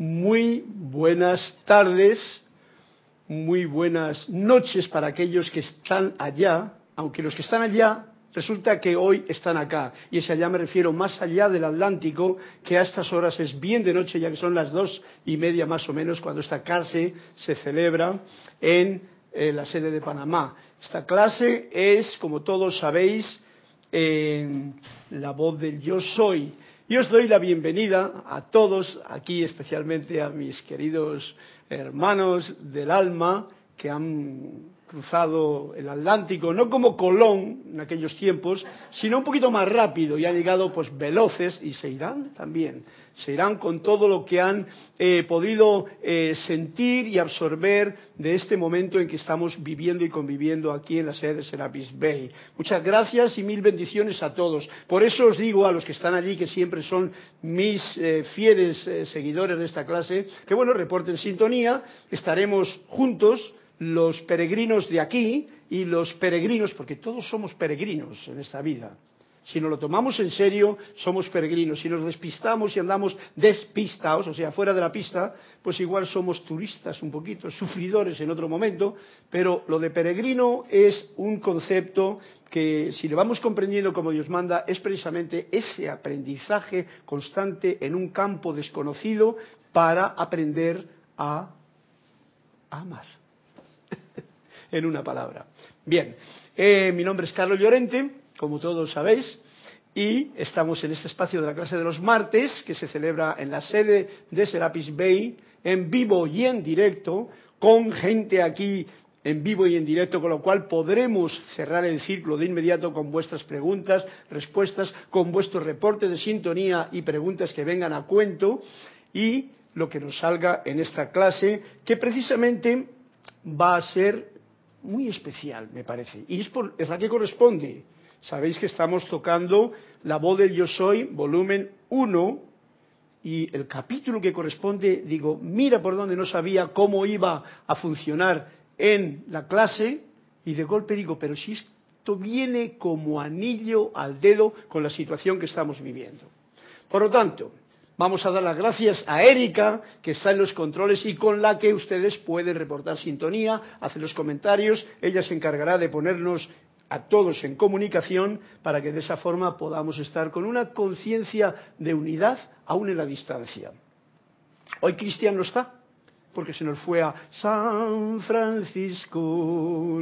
Muy buenas tardes, muy buenas noches para aquellos que están allá, aunque los que están allá resulta que hoy están acá. Y ese allá me refiero más allá del Atlántico, que a estas horas es bien de noche, ya que son las dos y media más o menos, cuando esta clase se celebra en eh, la sede de Panamá. Esta clase es, como todos sabéis, en la voz del yo soy. Y os doy la bienvenida a todos aquí, especialmente a mis queridos hermanos del alma que han cruzado el Atlántico, no como Colón en aquellos tiempos, sino un poquito más rápido y han llegado pues veloces y se irán también, se irán con todo lo que han eh, podido eh, sentir y absorber de este momento en que estamos viviendo y conviviendo aquí en la sede de Serapis Bay. Muchas gracias y mil bendiciones a todos. Por eso os digo a los que están allí, que siempre son mis eh, fieles seguidores de esta clase, que bueno, reporten sintonía, estaremos juntos los peregrinos de aquí y los peregrinos, porque todos somos peregrinos en esta vida. Si nos lo tomamos en serio, somos peregrinos. Si nos despistamos y andamos despistados, o sea, fuera de la pista, pues igual somos turistas un poquito, sufridores en otro momento, pero lo de peregrino es un concepto que, si lo vamos comprendiendo como Dios manda, es precisamente ese aprendizaje constante en un campo desconocido para aprender a amar en una palabra. Bien, eh, mi nombre es Carlos Llorente, como todos sabéis, y estamos en este espacio de la clase de los martes, que se celebra en la sede de Serapis Bay, en vivo y en directo, con gente aquí en vivo y en directo, con lo cual podremos cerrar el círculo de inmediato con vuestras preguntas, respuestas, con vuestro reporte de sintonía y preguntas que vengan a cuento y lo que nos salga en esta clase, que precisamente va a ser muy especial, me parece. Y es, por, la que corresponde. Sabéis que estamos tocando la voz del yo soy, volumen 1, y el capítulo que corresponde, digo, mira por donde no sabía cómo iba a funcionar en la clase, y de golpe digo, pero si esto viene como anillo al dedo con la situación que estamos viviendo. Por lo tanto, Vamos a dar las gracias a Erika, que está en los controles y con la que ustedes pueden reportar sintonía, hacer los comentarios. Ella se encargará de ponernos a todos en comunicación para que de esa forma podamos estar con una conciencia de unidad aún en la distancia. Hoy Cristian no está, porque se nos fue a San Francisco.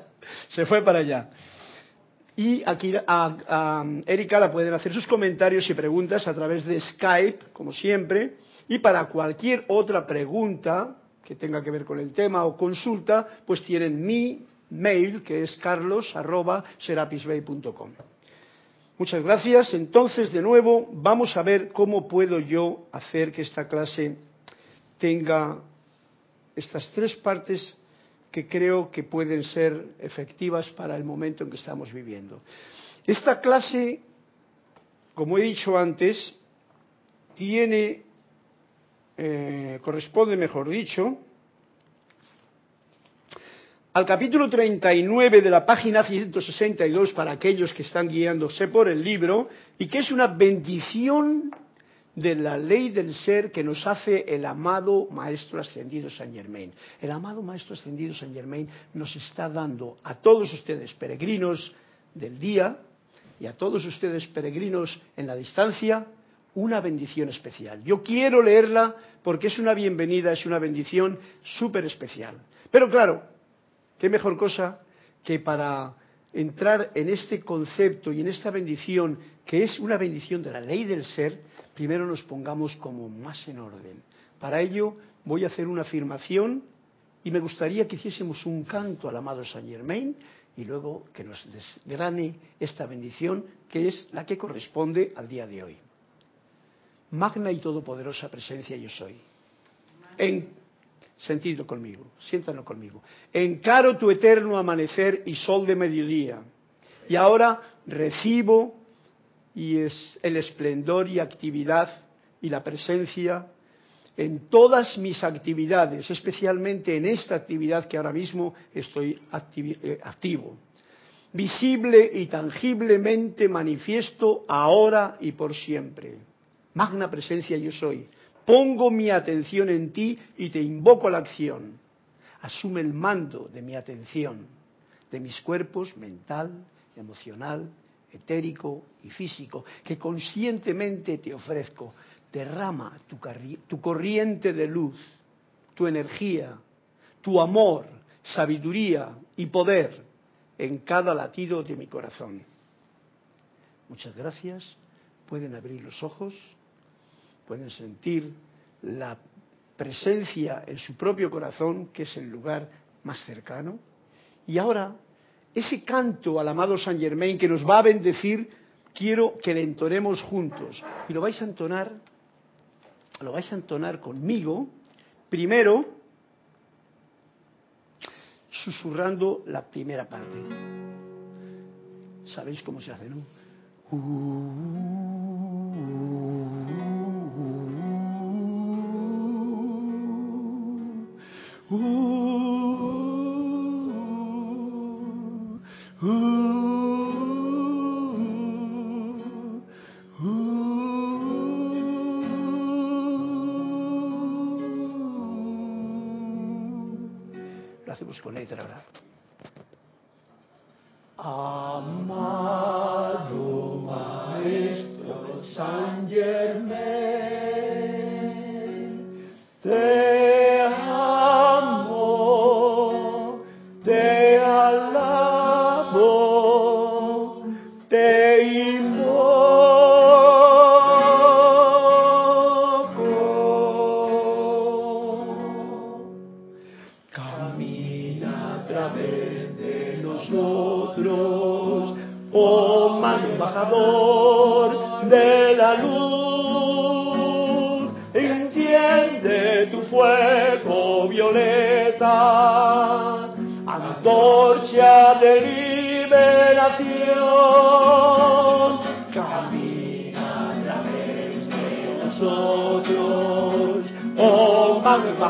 se fue para allá. Y aquí a, Erika la pueden hacer sus comentarios y preguntas a través de Skype, como siempre. Y para cualquier otra pregunta que tenga que ver con el tema o consulta, pues tienen mi mail, que es carlos.serapisbay.com. Muchas gracias. Entonces, de nuevo, vamos a ver cómo puedo yo hacer que esta clase tenga estas tres partes que creo que pueden ser efectivas para el momento en que estamos viviendo. Esta clase, como he dicho antes, tiene, eh, corresponde, mejor dicho, al capítulo 39 de la página 162 para aquellos que están guiándose por el libro y que es una bendición de la ley del ser que nos hace el amado Maestro Ascendido San Germain. El amado Maestro Ascendido San Germain nos está dando a todos ustedes peregrinos del día y a todos ustedes peregrinos en la distancia una bendición especial. Yo quiero leerla porque es una bienvenida, es una bendición súper especial. Pero claro, qué mejor cosa que para entrar en este concepto y en esta bendición, que es una bendición de la ley del ser, primero nos pongamos como más en orden. Para ello voy a hacer una afirmación y me gustaría que hiciésemos un canto al amado Saint Germain y luego que nos desgrane esta bendición que es la que corresponde al día de hoy. Magna y todopoderosa presencia yo soy. En, sentidlo conmigo, siéntanlo conmigo. Encaro tu eterno amanecer y sol de mediodía. Y ahora recibo y es el esplendor y actividad y la presencia en todas mis actividades, especialmente en esta actividad que ahora mismo estoy eh, activo. Visible y tangiblemente manifiesto ahora y por siempre. magna presencia yo soy, pongo mi atención en ti y te invoco a la acción. Asume el mando de mi atención, de mis cuerpos mental, emocional, etérico y físico, que conscientemente te ofrezco. Derrama tu, tu corriente de luz, tu energía, tu amor, sabiduría y poder en cada latido de mi corazón. Muchas gracias. Pueden abrir los ojos, pueden sentir la presencia en su propio corazón, que es el lugar más cercano. Y ahora, ese canto al amado San Germain que nos va a bendecir, quiero que le entonemos juntos. Y lo vais a entonar, lo vais a entonar conmigo, primero susurrando la primera parte. ¿Sabéis cómo se hace, no? Lo hacemos con letra ahora. Amado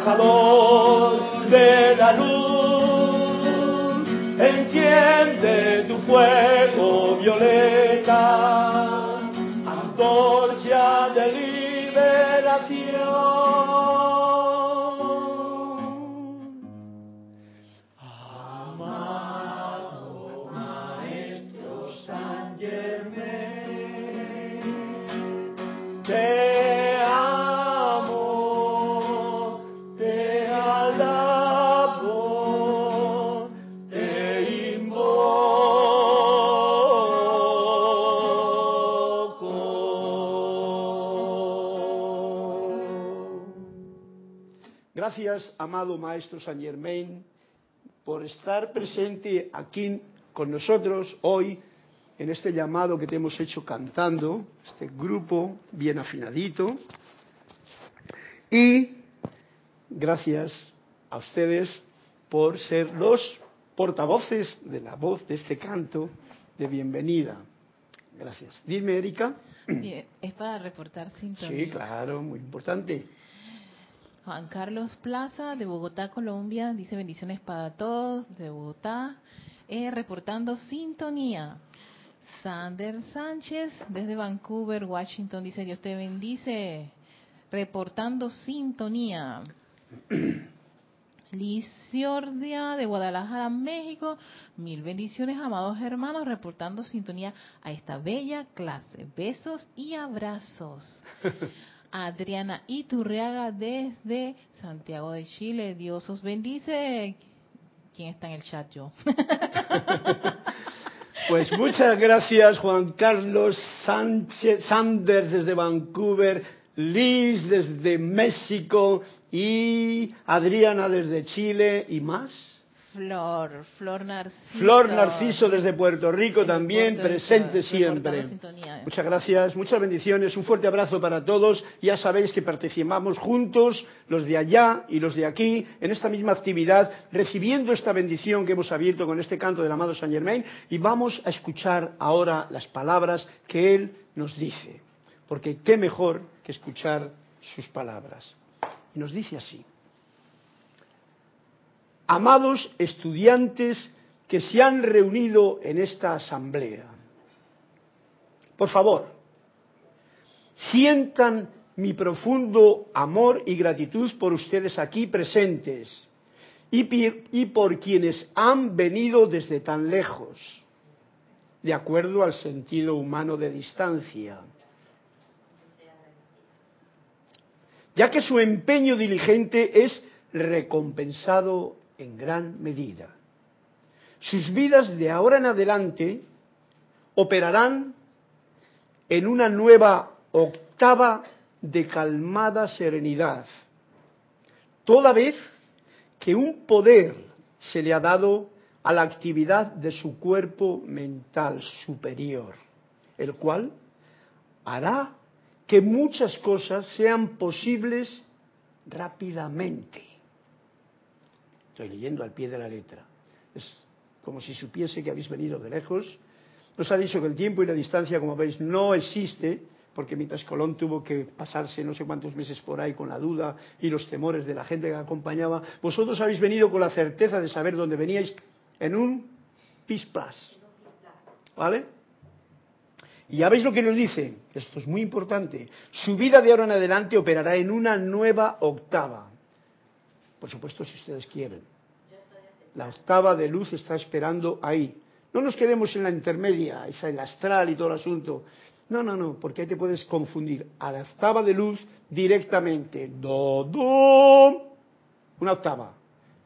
oh Gracias, amado Maestro San Germain, por estar presente aquí con nosotros hoy en este llamado que te hemos hecho cantando, este grupo bien afinadito. Y gracias a ustedes por ser los portavoces de la voz de este canto de bienvenida. Gracias. Dime, Erika. Bien, es para reportar sintonía. Sí, claro, muy importante. Juan Carlos Plaza de Bogotá, Colombia, dice bendiciones para todos de Bogotá, eh, reportando sintonía. Sander Sánchez desde Vancouver, Washington, dice Dios te bendice, reportando sintonía. Liciordia de Guadalajara, México, mil bendiciones, amados hermanos, reportando sintonía a esta bella clase. Besos y abrazos. Adriana Iturriaga desde Santiago de Chile. Dios os bendice. ¿Quién está en el chat? Yo. Pues muchas gracias Juan Carlos Sánchez, Sanders desde Vancouver, Liz desde México y Adriana desde Chile y más. Flor, Flor Narciso. Flor Narciso desde Puerto Rico Desde también, Puerto presente siempre. sintonía. Muchas gracias, muchas bendiciones, un fuerte abrazo para todos. Ya sabéis que participamos juntos, los de allá y los de aquí, en esta misma actividad, recibiendo esta bendición que hemos abierto con este canto del amado Saint Germain y vamos a escuchar ahora las palabras que él nos dice. Porque qué mejor que escuchar sus palabras. Y nos dice así. Amados estudiantes que se han reunido en esta asamblea, por favor, sientan mi profundo amor y gratitud por ustedes aquí presentes y, por quienes han venido desde tan lejos, de acuerdo al sentido humano de distancia. Ya que su empeño diligente es recompensado en gran medida. Sus vidas de ahora en adelante operarán en una nueva octava de calmada serenidad, toda vez que un poder se le ha dado a la actividad de su cuerpo mental superior, el cual hará que muchas cosas sean posibles rápidamente. Estoy leyendo al pie de la letra. Es como si supiese que habéis venido de lejos. Nos ha dicho que el tiempo y la distancia, como veis, no existe, porque mientras Colón tuvo que pasarse no sé cuántos meses por ahí con la duda y los temores de la gente que acompañaba, vosotros habéis venido con la certeza de saber dónde veníais en un pisplas. ¿Vale? Y ya veis lo que nos dice, esto es muy importante, su vida de ahora en adelante operará en una nueva octava. Por supuesto, si ustedes quieren. La octava de luz está esperando ahí. No nos quedemos en la intermedia, esa el astral y todo el asunto. No, no, no, porque ahí te puedes confundir a la octava de luz directamente. Do, do, una octava.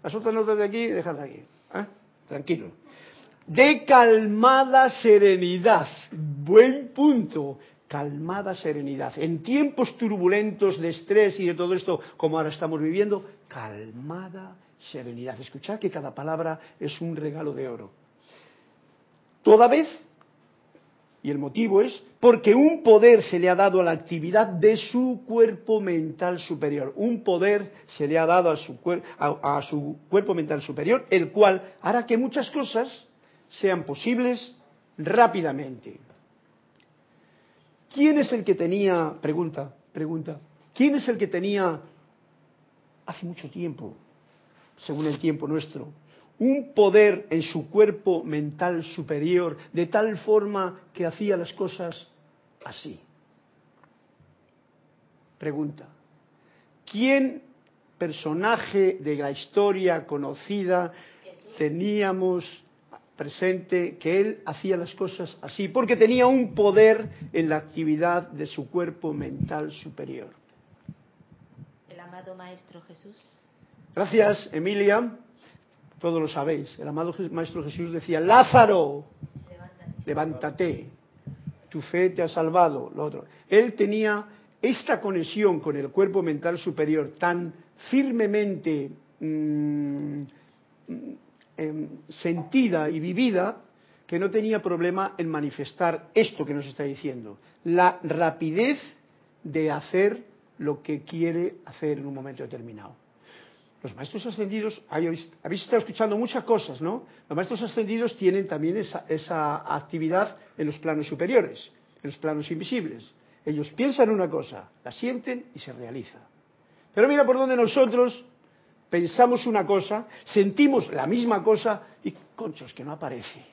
Las otras notas de aquí, déjala aquí. ¿eh? Tranquilo. De calmada serenidad. Buen punto. Calmada serenidad. En tiempos turbulentos de estrés y de todo esto, como ahora estamos viviendo, calmada serenidad. Escuchad que cada palabra es un regalo de oro. Toda vez y el motivo es porque un poder se le ha dado a la actividad de su cuerpo mental superior. Un poder se le ha dado a su, a su cuerpo mental superior, el cual hará que muchas cosas sean posibles rápidamente. ¿Quién es el que tenía, pregunta, pregunta, quién es el que tenía hace mucho tiempo, según el tiempo nuestro, un poder en su cuerpo mental superior, de tal forma que hacía las cosas así. Pregunta, ¿quién personaje de la historia conocida teníamos presente que él hacía las cosas así? Porque tenía un poder en la actividad de su cuerpo mental superior. El amado Maestro Jesús. Gracias, Emilia todos lo sabéis. El amado Maestro Jesús decía, Lázaro, levántate, tu fe te ha salvado. Lo otro. Él tenía esta conexión con el cuerpo mental superior tan firmemente mm, em, sentida y vivida que no tenía problema en manifestar esto que nos está diciendo, la rapidez de hacer lo que quiere hacer en un momento determinado. Los maestros ascendidos, habéis, estado escuchando muchas cosas, ¿no? Los maestros ascendidos tienen también esa, esa actividad en los planos superiores, en los planos invisibles. Ellos piensan una cosa, la sienten y se realiza. Pero mira por donde nosotros pensamos una cosa, sentimos la misma cosa y, conchos, que no aparece.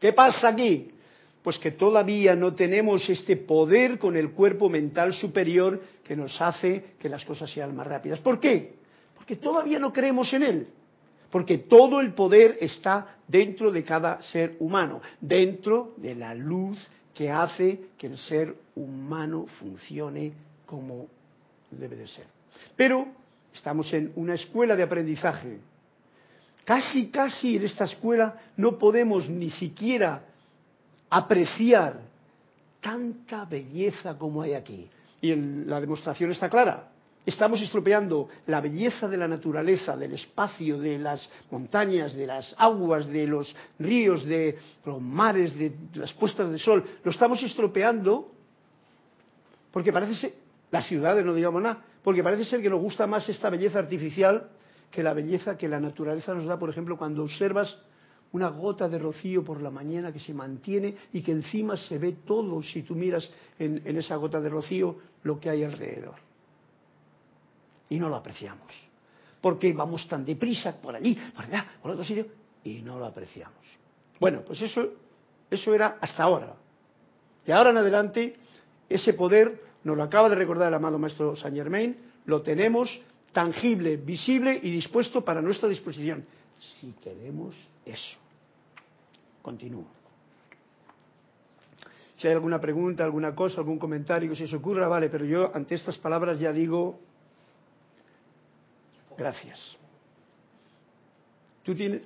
¿Qué pasa aquí? pues que todavía no tenemos este poder con el cuerpo mental superior que nos hace que las cosas sean más rápidas. ¿Por qué? Porque todavía no creemos en él. Porque todo el poder está dentro de cada ser humano, dentro de la luz que hace que el ser humano funcione como debe de ser. Pero estamos en una escuela de aprendizaje. Casi, casi en esta escuela no podemos ni siquiera apreciar tanta belleza como hay aquí. Y la demostración está clara. Estamos estropeando la belleza de la naturaleza, del espacio, de las montañas, de las aguas, de los ríos, de los mares, de las puestas de sol. Lo estamos estropeando porque parece ser, las ciudades no digamos nada, porque parece ser que nos gusta más esta belleza artificial que la belleza que la naturaleza nos da, por ejemplo, cuando observas una gota de rocío por la mañana que se mantiene y que encima se ve todo, si tú miras en, esa gota de rocío, lo que hay alrededor. Y no lo apreciamos. Porque vamos tan deprisa por allí, por allá, por otro sitio, y no lo apreciamos. Bueno, pues eso Eso era hasta ahora. Y ahora en adelante, ese poder, nos lo acaba de recordar el amado maestro Saint Germain, lo tenemos tangible, visible y dispuesto para nuestra disposición. Si queremos eso. Continúo. Si hay alguna pregunta, alguna cosa, algún comentario que se os ocurra, vale, pero yo ante estas palabras ya digo gracias. Tú tienes.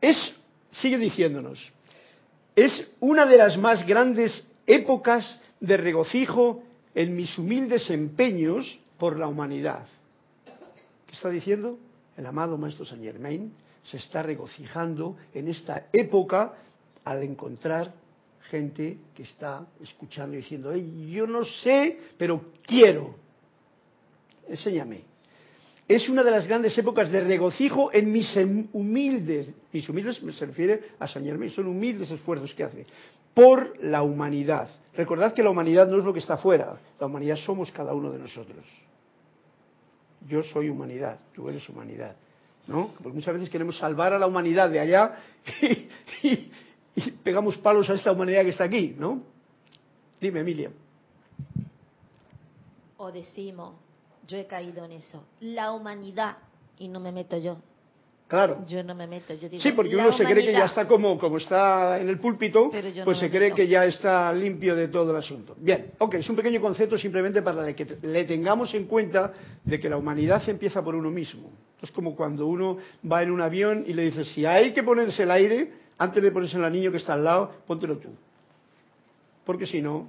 Es, sigue diciéndonos, es una de las más grandes épocas de regocijo en mis humildes empeños por la humanidad. ¿Qué está diciendo? El amado Maestro Saint Germain se está regocijando en esta época al encontrar gente que está escuchando y diciendo, yo no sé, pero quiero. Enséñame. Es una de las grandes épocas de regocijo en mis humildes, mis humildes se refiere a Germain, son humildes esfuerzos que hace, por la humanidad. Recordad que la humanidad no es lo que está afuera, la humanidad somos cada uno de nosotros. Yo soy humanidad, tú eres humanidad. ¿No? Porque muchas veces queremos salvar a la humanidad de allá y, y pegamos palos a esta humanidad que está aquí, ¿no? Dime, Emilia. O decimos, yo he caído en eso, la humanidad, y no me meto yo. Claro. Yo no me meto, yo digo, Sí, porque uno se cree que ya está como, como está en el púlpito, pues se cree que ya está limpio de todo el asunto. Bien, ok, es un pequeño concepto simplemente para que le tengamos en cuenta de que la humanidad empieza por uno mismo. Es como cuando uno va en un avión y le dice, si hay que ponerse el aire, antes de ponerse al niño que está al lado, póntelo tú. Porque si no,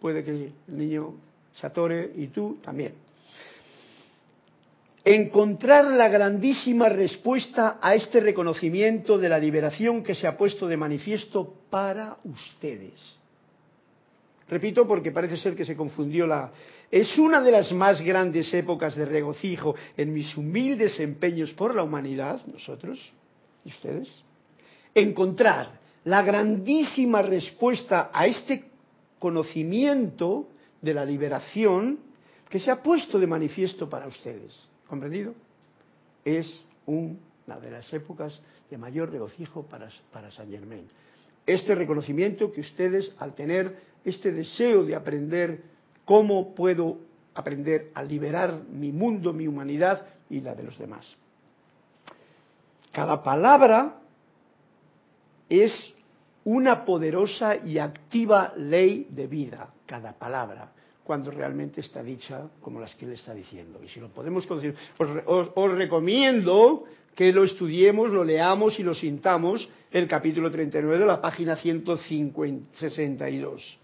puede que el niño se atore y tú también encontrar la grandísima respuesta a este reconocimiento de la liberación que se ha puesto de manifiesto para ustedes. Repito porque parece ser que se confundió la... Es una de las más grandes épocas de regocijo en mis humildes empeños por la humanidad, nosotros y ustedes, encontrar la grandísima respuesta a este conocimiento de la liberación que se ha puesto de manifiesto para ustedes. ¿Comprendido? Es una de las épocas de mayor regocijo para, para Saint Germain. Este reconocimiento que ustedes, al tener este deseo de aprender cómo puedo aprender a liberar mi mundo, mi humanidad y la de los demás. Cada palabra es una poderosa y activa ley de vida, cada palabra cuando realmente está dicha como las que él está diciendo. Y si lo podemos conocer, os, recomiendo que lo estudiemos, lo leamos y lo sintamos, el capítulo 39 de la página 162.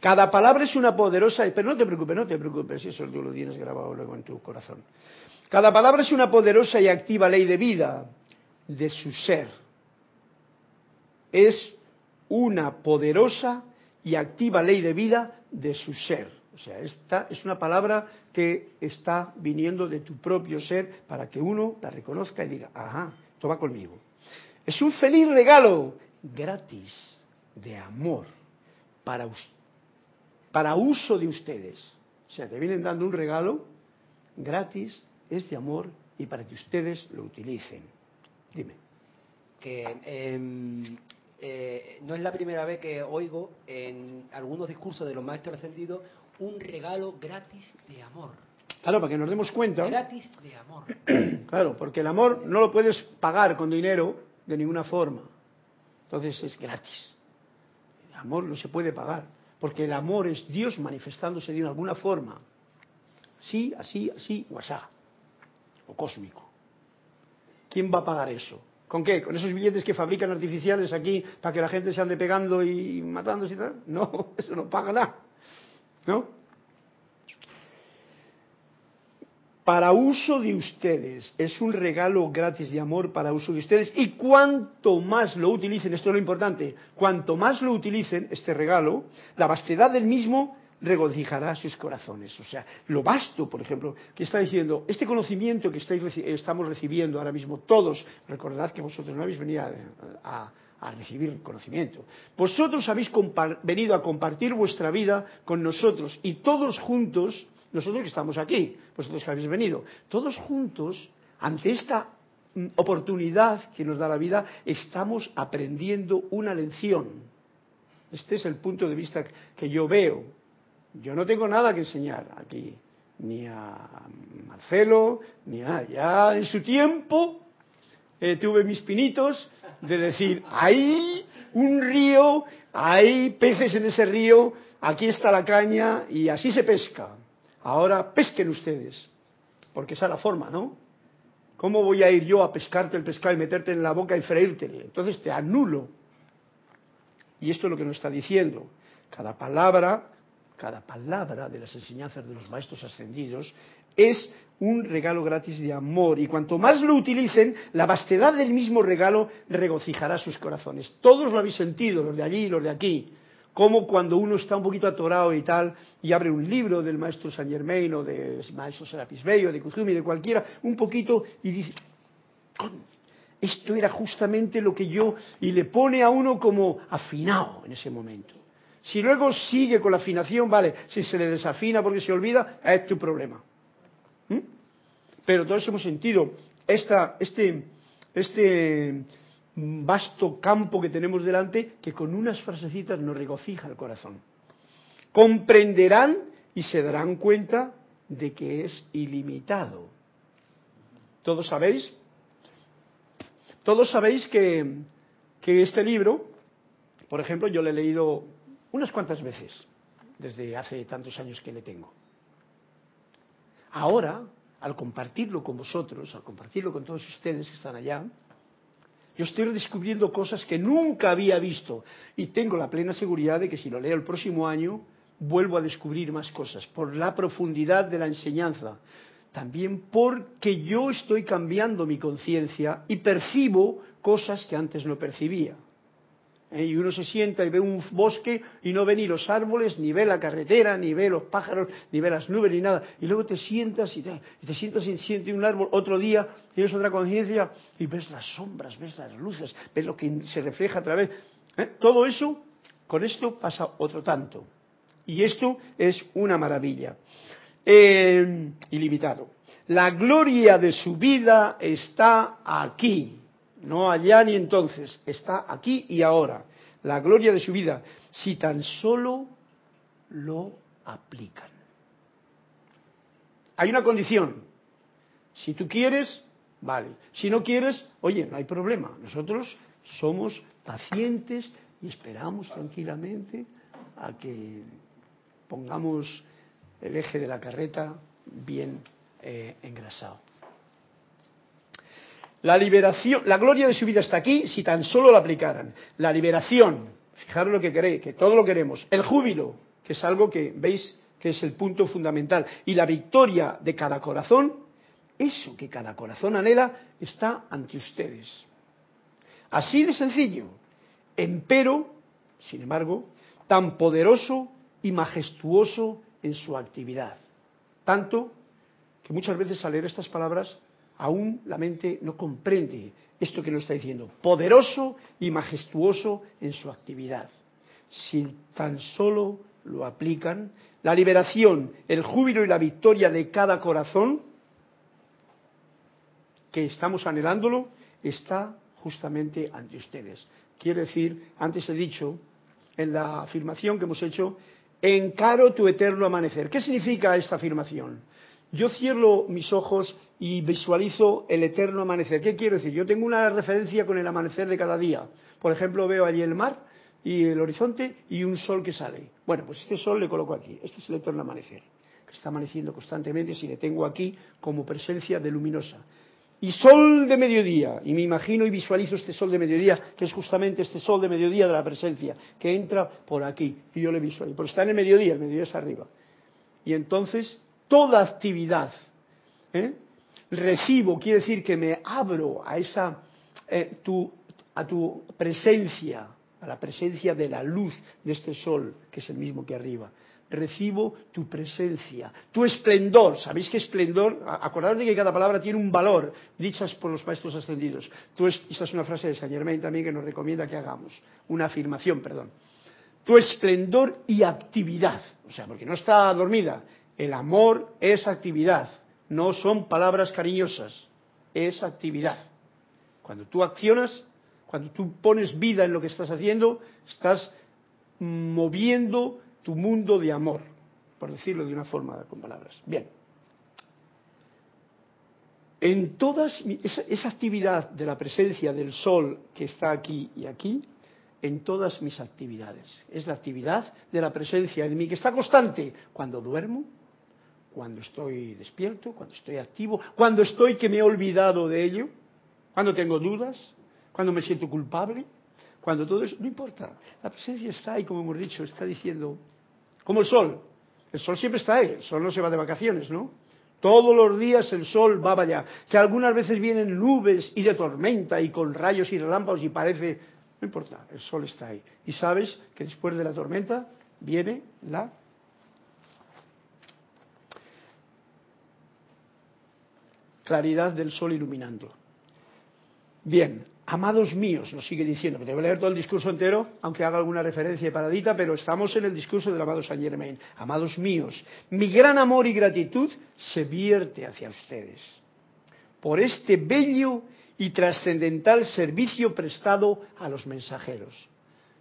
Cada palabra es una poderosa, pero no te preocupes, no te preocupes, eso tú lo tienes grabado luego en tu corazón. Cada palabra es una poderosa y activa ley de vida de su ser. Es una poderosa y activa ley de vida de su ser. O sea, esta es una palabra que está viniendo de tu propio ser para que uno la reconozca y diga, ajá, esto va conmigo. Es un feliz regalo gratis de amor para, para uso de ustedes. O sea, te vienen dando un regalo gratis, es de amor y para que ustedes lo utilicen. Dime. Que em, eh, no es la primera vez que oigo en algunos discursos de los maestros ascendidos un regalo gratis de amor. Claro, para que nos demos cuenta. Gratis de amor. claro, porque el amor no lo puedes pagar con dinero de ninguna forma. Entonces es gratis. El amor no se puede pagar, porque el amor es Dios manifestándose de alguna forma. Sí, así, así, o asá. O cósmico. ¿Quién va a pagar eso? ¿Con qué? ¿Con esos billetes que fabrican artificiales aquí para que la gente se ande pegando y matándose y tal? No, eso no paga nada. Para uso de ustedes, es un regalo gratis de amor para uso de ustedes y cuanto más lo utilicen, esto es lo importante, cuanto más lo utilicen, este regalo, la vastedad del mismo regocijará sus corazones. O sea, lo vasto, por ejemplo, que está diciendo, este conocimiento que estamos recibiendo ahora mismo todos, recordad que vosotros no habéis venido a recibir conocimiento. Vosotros habéis venido a compartir vuestra vida con nosotros y todos juntos, nosotros que estamos aquí, vosotros que habéis venido, todos juntos, ante esta mm, oportunidad que nos da la vida, estamos aprendiendo una lección. Este es el punto de vista que yo veo. Yo no tengo nada que enseñar aquí, ni a Marcelo, ni a... Ya en su tiempo eh, tuve mis pinitos de decir, hay un río, hay peces en ese río, aquí está la caña y así se pesca. Ahora pesquen ustedes, porque esa es la forma, ¿no? ¿Cómo voy a ir yo a pescarte el pescado y meterte en la boca y freírtele? Entonces te anulo. Y esto es lo que nos está diciendo. Cada palabra, cada palabra de las enseñanzas de los maestros ascendidos es un regalo gratis de amor y cuanto más lo utilicen, la vastedad del mismo regalo regocijará sus corazones. Todos lo habéis sentido, los de allí y los de aquí como cuando uno está un poquito atorado y tal, y abre un libro del maestro Saint Germain o del maestro Serapis Bey o de Kuzumi, de cualquiera, un poquito, y dice, esto era justamente lo que yo, y le pone a uno como afinado en ese momento. Si luego sigue con la afinación, vale, si se le desafina porque se olvida, es tu problema. Pero todos hemos sentido este, este vasto campo que tenemos delante que con unas frasecitas nos regocija el corazón. Comprenderán y se darán cuenta de que es ilimitado. ¿Todos sabéis? Todos sabéis que, que este libro, por ejemplo, yo le he leído unas cuantas veces, desde hace tantos años que le tengo. Ahora, al compartirlo con vosotros, al compartirlo con todos ustedes que están allá, yo estoy descubriendo cosas que nunca había visto y tengo la plena seguridad de que si lo leo el próximo año vuelvo a descubrir más cosas por la profundidad de la enseñanza. También porque yo estoy cambiando mi conciencia y percibo cosas que antes no percibía. ¿Eh? y uno se sienta y ve un bosque y no ve ni los árboles, ni ve la carretera, ni ve los pájaros, ni ve las nubes, ni nada. Y luego te sientas y te, sientas y sientes un árbol, otro día tienes otra conciencia y ves las sombras, ves las luces, ves lo que se refleja a través. ¿eh? Todo eso, con esto pasa otro tanto. Y esto es una maravilla. Eh, ilimitado. La gloria de su vida está aquí no allá ni entonces, está aquí y ahora. La gloria de su vida, si tan solo lo aplican. Hay una condición. Si tú quieres, vale. Si no quieres, oye, no hay problema. Nosotros somos pacientes y esperamos tranquilamente a que pongamos el eje de la carreta bien eh, engrasado. La liberación, la gloria de su vida está aquí si tan solo la aplicaran. La liberación, fijaros lo que queréis, que todo lo queremos. El júbilo, que es algo que veis que es el punto fundamental. Y la victoria de cada corazón, eso que cada corazón anhela, está ante ustedes. Así de sencillo. Empero, sin embargo, tan poderoso y majestuoso en su actividad. Tanto que muchas veces al leer estas palabras aún la mente no comprende esto que nos está diciendo, poderoso y majestuoso en su actividad. Si tan solo lo aplican, la liberación, el júbilo y la victoria de cada corazón, que estamos anhelándolo, está justamente ante ustedes. Quiere decir, antes he dicho, en la afirmación que hemos hecho, encaro tu eterno amanecer. ¿Qué significa esta afirmación? Yo cierro mis ojos y visualizo el eterno amanecer. ¿Qué quiero decir? Yo tengo una referencia con el amanecer de cada día. Por ejemplo, veo allí el mar y el horizonte y un sol que sale. Bueno, pues este sol le coloco aquí. Este es el eterno amanecer, que está amaneciendo constantemente si le tengo aquí como presencia de luminosa. Y sol de mediodía, y me imagino y visualizo este sol de mediodía, que es justamente este sol de mediodía de la presencia, que entra por aquí, y yo le visualizo. Pero está en el mediodía, el mediodía es arriba. Y entonces toda actividad. ¿eh? Recibo, quiere decir que me abro a esa, eh, tu, a tu presencia, a la presencia de la luz de este sol, que es el mismo que arriba. Recibo tu presencia, tu esplendor. ¿Sabéis qué esplendor? Acordaros de que cada palabra tiene un valor, dichas por los maestros ascendidos. Tú esta es una frase de Saint Germain también que nos recomienda que hagamos. Una afirmación, perdón. Tu esplendor y actividad. O sea, porque no está dormida, el amor es actividad, no son palabras cariñosas, es actividad. Cuando tú accionas, cuando tú pones vida en lo que estás haciendo, estás moviendo tu mundo de amor, por decirlo de una forma con palabras. Bien. En todas esa, esa actividad de la presencia del sol que está aquí y aquí, en todas mis actividades. Es la actividad de la presencia en mí que está constante cuando duermo, cuando estoy despierto, cuando estoy activo, cuando estoy que me he olvidado de ello, cuando tengo dudas, cuando me siento culpable, cuando todo eso, no importa. La presencia está ahí, como hemos dicho, está diciendo, como el sol. El sol siempre está ahí, el sol no se va de vacaciones, ¿no? Todos los días el sol va allá. Que algunas veces vienen nubes y de tormenta y con rayos y relámpagos y parece... No importa, el sol está ahí. Y sabes que después de la tormenta viene la claridad del sol iluminando. Bien, amados míos, nos sigue diciendo, que voy a leer todo el discurso entero, aunque haga alguna referencia paradita, pero estamos en el discurso del amado Saint Germain. Amados míos, mi gran amor y gratitud se vierte hacia ustedes por este bello y trascendental servicio prestado a los mensajeros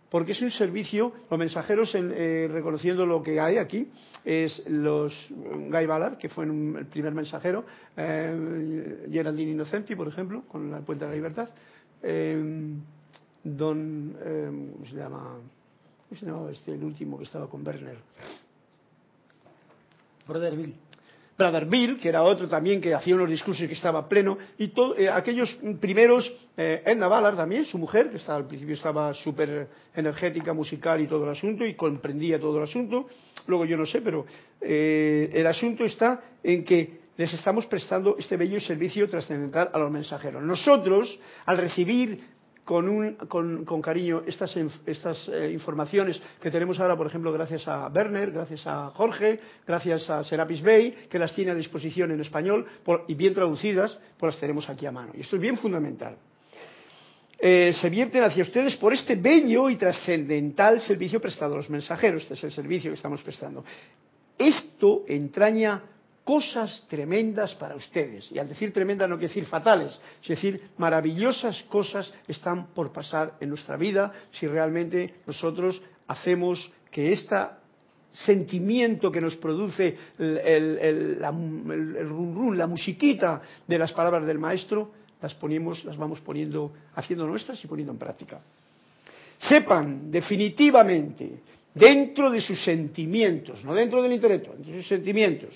porque es un servicio, los mensajeros, eh, reconociendo lo que hay aquí, es los Guy Ballard, que fue el primer mensajero, eh, Geraldine Innocenti, por ejemplo, con la Puente de la Libertad, eh, Don, eh, ¿cómo se llama? ¿Cómo se llama este, el último que estaba con Werner? Brother Bill. Brother Bill, que era otro también que hacía unos discursos y que estaba pleno, y eh, aquellos primeros, eh, Edna Ballard también, su mujer, que estaba, al principio estaba súper energética, musical y todo el asunto, y comprendía todo el asunto, luego yo no sé, pero eh, el asunto está en que les estamos prestando este bello servicio trascendental a los mensajeros. Nosotros, al recibir con, un, con, cariño estas, eh, informaciones que tenemos ahora, por ejemplo, gracias a Werner, gracias a Jorge, gracias a Serapis Bay, que las tiene a disposición en español y bien traducidas, pues las tenemos aquí a mano. Y esto es bien fundamental. Eh, se vierten hacia ustedes por este bello y trascendental servicio prestado a los mensajeros. Este es el servicio que estamos prestando. Esto entraña cosas tremendas para ustedes. Y al decir tremendas no quiere decir fatales, es decir, maravillosas cosas están por pasar en nuestra vida si realmente nosotros hacemos que este sentimiento que nos produce el, la, la musiquita de las palabras del maestro, las ponemos, las vamos poniendo, haciendo nuestras y poniendo en práctica. Sepan definitivamente, dentro de sus sentimientos, no dentro del intelecto, dentro de sus sentimientos,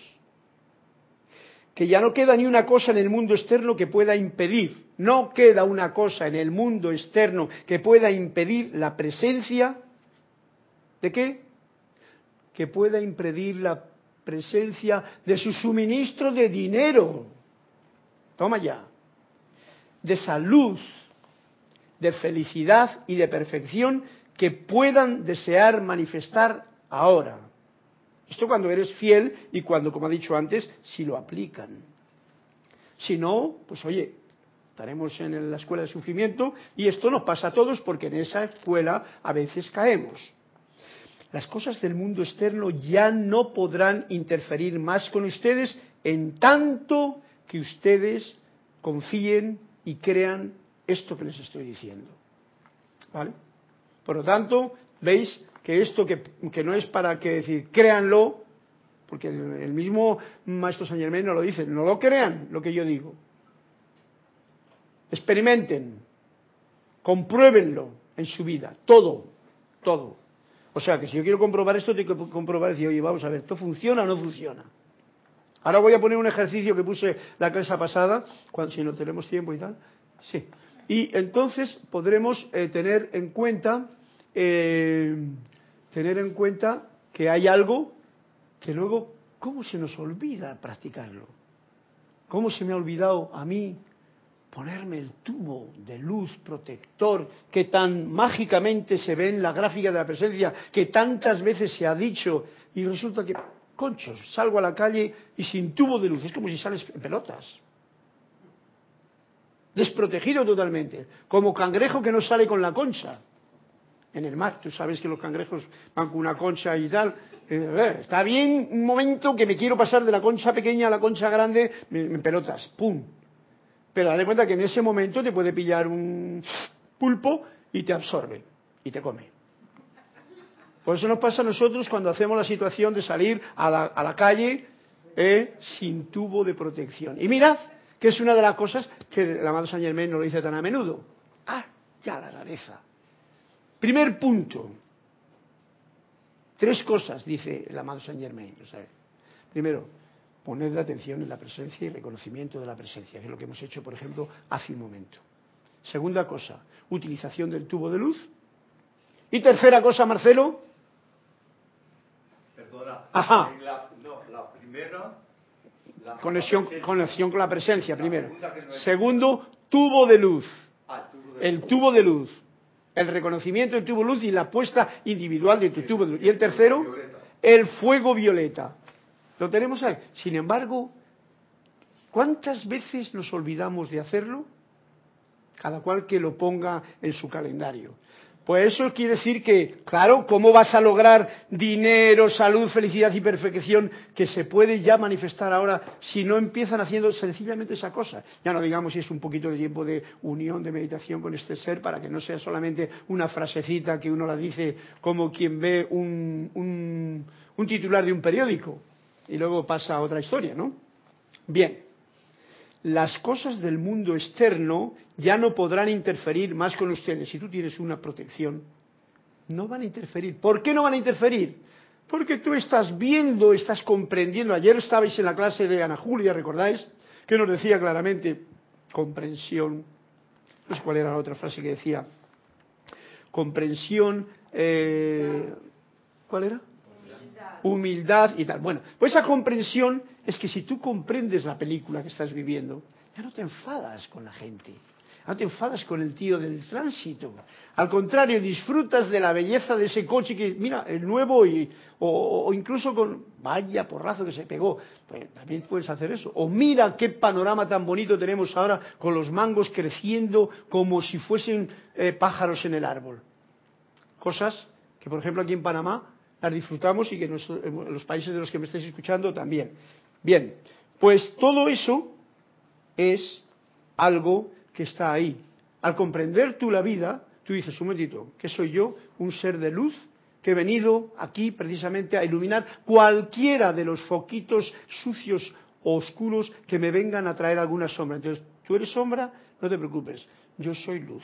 que ya no queda ni una cosa en el mundo externo que pueda impedir, no queda una cosa en el mundo externo que pueda impedir la presencia de qué? Que pueda impedir la presencia de su suministro de dinero. Toma ya. De salud, de felicidad y de perfección que puedan desear manifestar ahora. Esto cuando eres fiel y cuando, como ha dicho antes, si lo aplican. Si no, pues oye, estaremos en la escuela de sufrimiento y esto nos pasa a todos porque en esa escuela a veces caemos. Las cosas del mundo externo ya no podrán interferir más con ustedes en tanto que ustedes confíen y crean esto que les estoy diciendo. ¿Vale? Por lo tanto, veis que esto que, no es para que decir, créanlo, porque el, mismo maestro San Germain no lo dice, no lo crean lo que yo digo. Experimenten, compruébenlo en su vida, todo, todo. O sea que si yo quiero comprobar esto, tengo que comprobar y decir, oye, vamos a ver, ¿esto funciona o no funciona? Ahora voy a poner un ejercicio que puse la clase pasada, si no tenemos tiempo y tal. Sí. Y entonces podremos eh, tener en cuenta eh, tener en cuenta que hay algo que luego, ¿cómo se nos olvida practicarlo? ¿Cómo se me ha olvidado a mí ponerme el tubo de luz protector que tan mágicamente se ve en la gráfica de la presencia, que tantas veces se ha dicho, y resulta que, conchos, salgo a la calle y sin tubo de luz, es como si sales en pelotas. Desprotegido totalmente, como cangrejo que no sale con la concha en el mar. Tú sabes que los cangrejos van con una concha y tal. Eh, está bien un momento que me quiero pasar de la concha pequeña a la concha grande, en pelotas, ¡pum! Pero dale cuenta que en ese momento te puede pillar un pulpo y te absorbe y te come. Por eso nos pasa a nosotros cuando hacemos la situación de salir a la, calle eh, sin tubo de protección. Y mirad que es una de las cosas que el amado San Germain no lo dice tan a menudo. Ah, ya la rareza. Primer punto. Tres cosas, dice el amado Saint Germain. primero, poned la atención en la presencia y reconocimiento de la presencia, que es lo que hemos hecho, por ejemplo, hace un momento. Segunda cosa, utilización del tubo de luz. Y tercera cosa, Marcelo. Perdona. Ajá. no, la primera. conexión, conexión con la presencia, primero. Segundo, tubo de luz. Ah, tubo el tubo de luz. El reconocimiento del tubo de luz y la puesta individual de tu tubo de luz. Y el tercero, el fuego violeta. Lo tenemos ahí. Sin embargo, ¿cuántas veces nos olvidamos de hacerlo? Cada cual que lo ponga en su calendario. Pues eso quiere decir que, claro, ¿cómo vas a lograr dinero, salud, felicidad y perfección que se puede ya manifestar ahora si no empiezan haciendo sencillamente esa cosa? Ya no digamos si es un poquito de tiempo de unión, de meditación con este ser, para que no sea solamente una frasecita que uno la dice como quien ve un, un, un titular de un periódico y luego pasa a otra historia, ¿no? Bien, las cosas del mundo externo ya no podrán interferir más con ustedes. Si tú tienes una protección, no van a interferir. ¿Por qué no van a interferir? Porque tú estás viendo, estás comprendiendo. Ayer estabais en la clase de Ana Julia, ¿recordáis? Que nos decía claramente comprensión. No sé cuál era la otra frase que decía. Comprensión. Eh, ¿Cuál era? humildad y tal. Bueno, pues esa comprensión es que si tú comprendes la película que estás viviendo, ya no te enfadas con la gente, no te enfadas con el tío del tránsito. Al contrario, disfrutas de la belleza de ese coche que, mira, el nuevo y, o, incluso con, vaya porrazo que se pegó. Pues también puedes hacer eso. O mira qué panorama tan bonito tenemos ahora con los mangos creciendo como si fuesen eh, pájaros en el árbol. Cosas que, por ejemplo, aquí en Panamá las disfrutamos y que los países de los que me estáis escuchando también. Bien, pues todo eso es algo que está ahí. Al comprender tú la vida, tú dices, un momentito, ¿qué soy yo? Un ser de luz que he venido aquí precisamente a iluminar cualquiera de los foquitos sucios o oscuros que me vengan a traer alguna sombra. Entonces, tú eres sombra, no te preocupes, yo soy luz.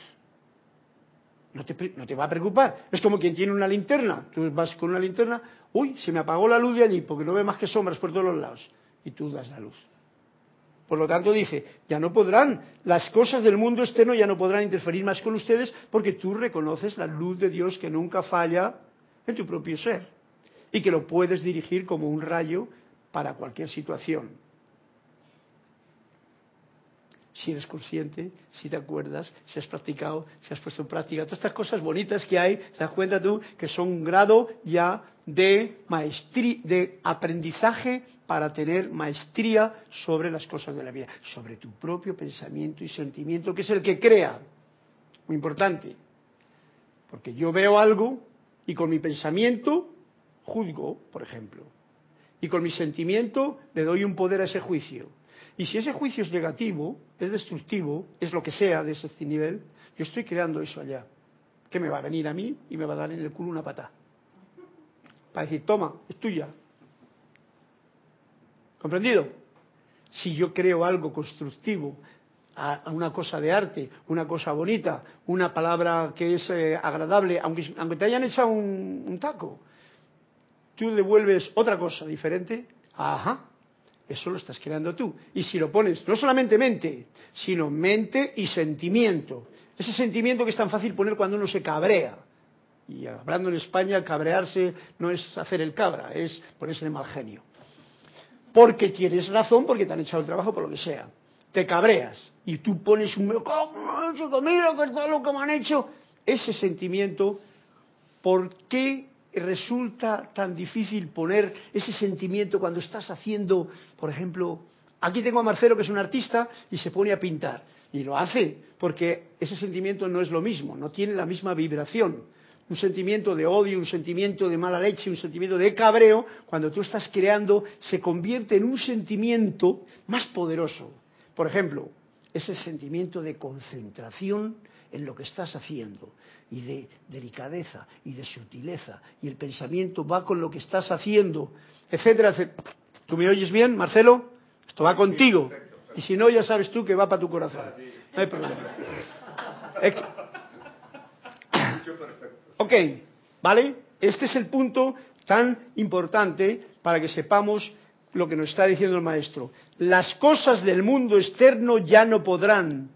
No te, va a preocupar. Es como quien tiene una linterna. Tú vas con una linterna, uy, se me apagó la luz de allí porque no ve más que sombras por todos los lados. Y tú das la luz. Por lo tanto dice, ya no podrán, las cosas del mundo externo ya no podrán interferir más con ustedes porque tú reconoces la luz de Dios que nunca falla en tu propio ser y que lo puedes dirigir como un rayo para cualquier situación si eres consciente, si te acuerdas, si has practicado, si has puesto en práctica. Todas estas cosas bonitas que hay, te das cuenta tú que son un grado ya de maestría, de aprendizaje para tener maestría sobre las cosas de la vida, sobre tu propio pensamiento y sentimiento, que es el que crea. Muy importante. Porque yo veo algo y con mi pensamiento juzgo, por ejemplo. Y con mi sentimiento le doy un poder a ese juicio y si ese juicio es negativo, es destructivo, es lo que sea de ese nivel, yo estoy creando eso allá. Que me va a venir a mí y me va a dar en el culo una pata. Para decir, toma, es tuya. ¿Comprendido? Si yo creo algo constructivo, a una cosa de arte, una cosa bonita, una palabra que es eh, agradable, aunque, aunque te hayan echado un, un taco, tú devuelves otra cosa diferente, ajá, eso lo estás creando tú. Y si lo pones no solamente mente, sino mente y sentimiento. Ese sentimiento que es tan fácil poner cuando uno se cabrea. Y hablando en España, cabrearse no es hacer el cabra, es ponerse de mal genio. Porque tienes razón, porque te han echado el trabajo, por lo que sea. Te cabreas y tú pones un... ¿Cómo? Mira que todo lo que me han hecho. Ese sentimiento, ¿por qué resulta tan difícil poner ese sentimiento cuando estás haciendo, por ejemplo, aquí tengo a Marcelo que es un artista y se pone a pintar y lo hace porque ese sentimiento no es lo mismo, no tiene la misma vibración. Un sentimiento de odio, un sentimiento de mala leche, un sentimiento de cabreo, cuando tú estás creando, se convierte en un sentimiento más poderoso. Por ejemplo, ese sentimiento de concentración en lo que estás haciendo y de delicadeza y de sutileza y el pensamiento va con lo que estás haciendo, etcétera, etcétera. ¿Tú me oyes bien, Marcelo? Esto va contigo. Y si no, ya sabes tú que va para tu corazón. No hay problema. Es que- Ok, ¿vale? Este es el punto tan importante para que sepamos lo que nos está diciendo el maestro. Las cosas del mundo externo ya no podrán,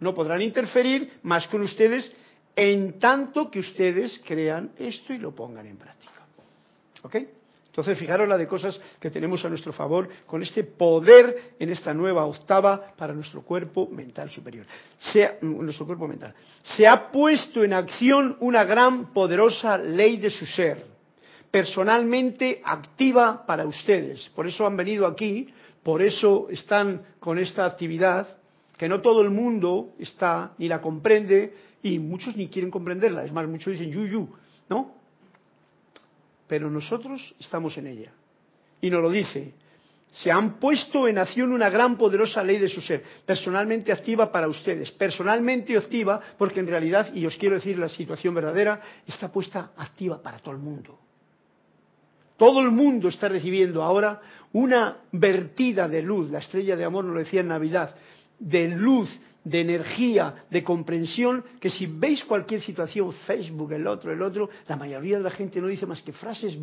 no podrán interferir más con ustedes en tanto que ustedes crean esto y lo pongan en práctica. ¿Ok? Entonces, fijaros la de cosas que tenemos a nuestro favor con este poder en esta nueva octava para nuestro cuerpo mental superior. Se, nuestro cuerpo mental. Se ha puesto en acción una gran, poderosa ley de su ser, personalmente activa para ustedes. Por eso han venido aquí, por eso están con esta actividad, que no todo el mundo está ni la comprende y muchos ni quieren comprenderla. Es más, muchos dicen yu yu, ¿no? Pero nosotros estamos en ella. Y nos lo dice, se han puesto en acción una gran poderosa ley de su ser, personalmente activa para ustedes, personalmente activa porque en realidad, y os quiero decir la situación verdadera, está puesta activa para todo el mundo. Todo el mundo está recibiendo ahora una vertida de luz, la estrella de amor nos lo decía en Navidad, de luz, de energía, de comprensión, que si veis cualquier situación, Facebook, el otro, el otro, la mayoría de la gente no dice más que frases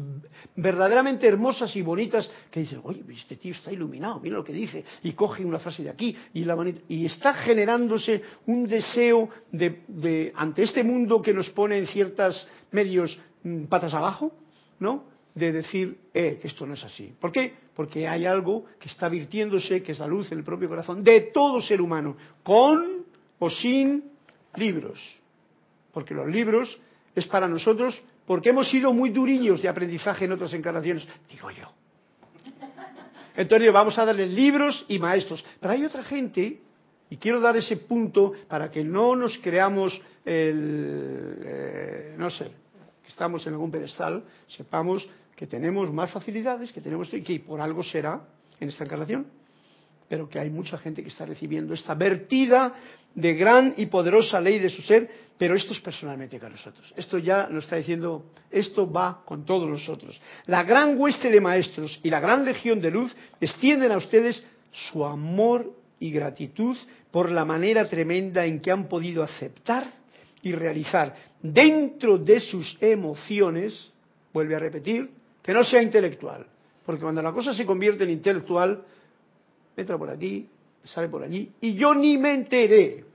verdaderamente hermosas y bonitas que dicen, oye, este tío está iluminado, mira lo que dice, y coge una frase de aquí, y, la manita- y está generándose un deseo de, de, ante este mundo que nos pone en ciertos medios mm, patas abajo, ¿no? De decir, eh, que esto no es así. ¿Por qué? Porque hay algo que está virtiéndose, que es la luz en el propio corazón de todo ser humano, con o sin libros. Porque los libros es para nosotros, porque hemos sido muy duriños de aprendizaje en otras encarnaciones, digo yo. Entonces vamos a darles libros y maestros. Pero hay otra gente, y quiero dar ese punto para que no nos creamos el, eh, no sé, que estamos en algún pedestal, sepamos que tenemos más facilidades, que tenemos y que por algo será en esta encarnación, pero que hay mucha gente que está recibiendo esta vertida de gran y poderosa ley de su ser, pero esto es personalmente con nosotros. Esto ya nos está diciendo, esto va con todos nosotros. La gran hueste de maestros y la gran legión de luz extienden a ustedes su amor y gratitud por la manera tremenda en que han podido aceptar y realizar dentro de sus emociones, vuelve a repetir, que no sea intelectual, porque cuando la cosa se convierte en intelectual, entra por aquí, sale por allí, y yo ni me enteré,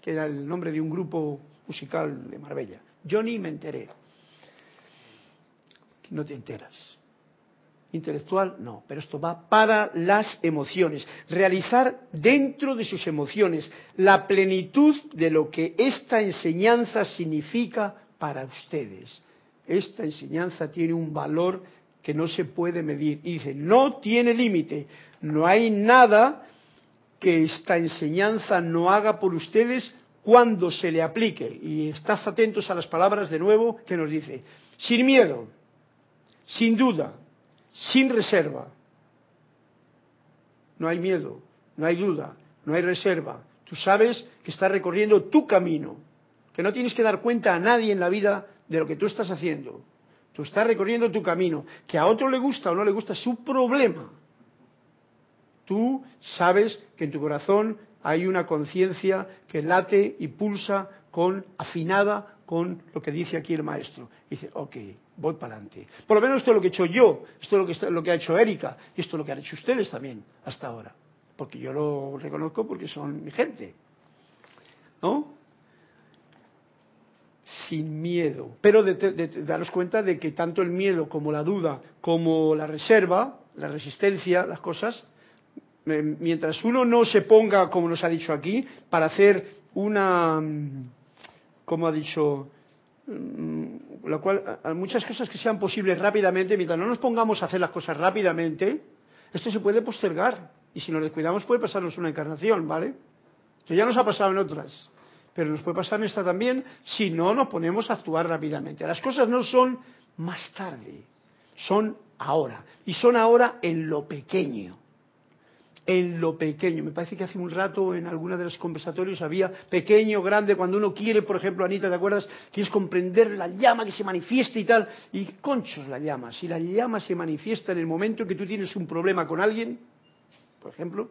que era el nombre de un grupo musical de Marbella, yo ni me enteré, no te enteras. Intelectual, no, pero esto va para las emociones. Realizar dentro de sus emociones la plenitud de lo que esta enseñanza significa para ustedes. Esta enseñanza tiene un valor que no se puede medir. Y dice, no tiene límite. No hay nada que esta enseñanza no haga por ustedes cuando se le aplique. Y estás atentos a las palabras de nuevo que nos dice, sin miedo, sin duda, sin reserva. No hay miedo, no hay duda, no hay reserva. Tú sabes que estás recorriendo tu camino, que no tienes que dar cuenta a nadie en la vida de lo que tú estás haciendo. Tú estás recorriendo tu camino. Que a otro le gusta o no le gusta es su problema. Tú sabes que en tu corazón hay una conciencia que late y pulsa con afinada con lo que dice aquí el maestro. dice, ok, voy para adelante. Por lo menos esto es lo que he hecho yo, esto es lo que, lo que ha hecho Erika, y esto es lo que han hecho ustedes también hasta ahora. Porque yo lo reconozco porque son mi gente. ¿No? Sin miedo. Pero de, de- daros cuenta de que tanto el miedo como la duda, como la reserva, la resistencia, las cosas, eh, mientras uno no se ponga, como nos ha dicho aquí, para hacer una, mm, como ha dicho, mm, la cual, muchas cosas que sean posibles rápidamente, mientras no nos pongamos a hacer las cosas rápidamente, esto se puede postergar. Y si nos descuidamos puede pasarnos una encarnación, ¿vale? Esto ya nos ha pasado en otras. Pero nos puede pasar en esta también si no nos ponemos a actuar rápidamente. Las cosas no son más tarde, son ahora. Y son ahora en lo pequeño. en lo pequeño. Me parece que hace un rato en alguna de los conversatorios había pequeño, grande, cuando uno quiere, por ejemplo, Anita, ¿te acuerdas? Quieres comprender la llama que se manifiesta y tal. Y conchos la llama. Si la llama se manifiesta en el momento en que tú tienes un problema con alguien, por ejemplo,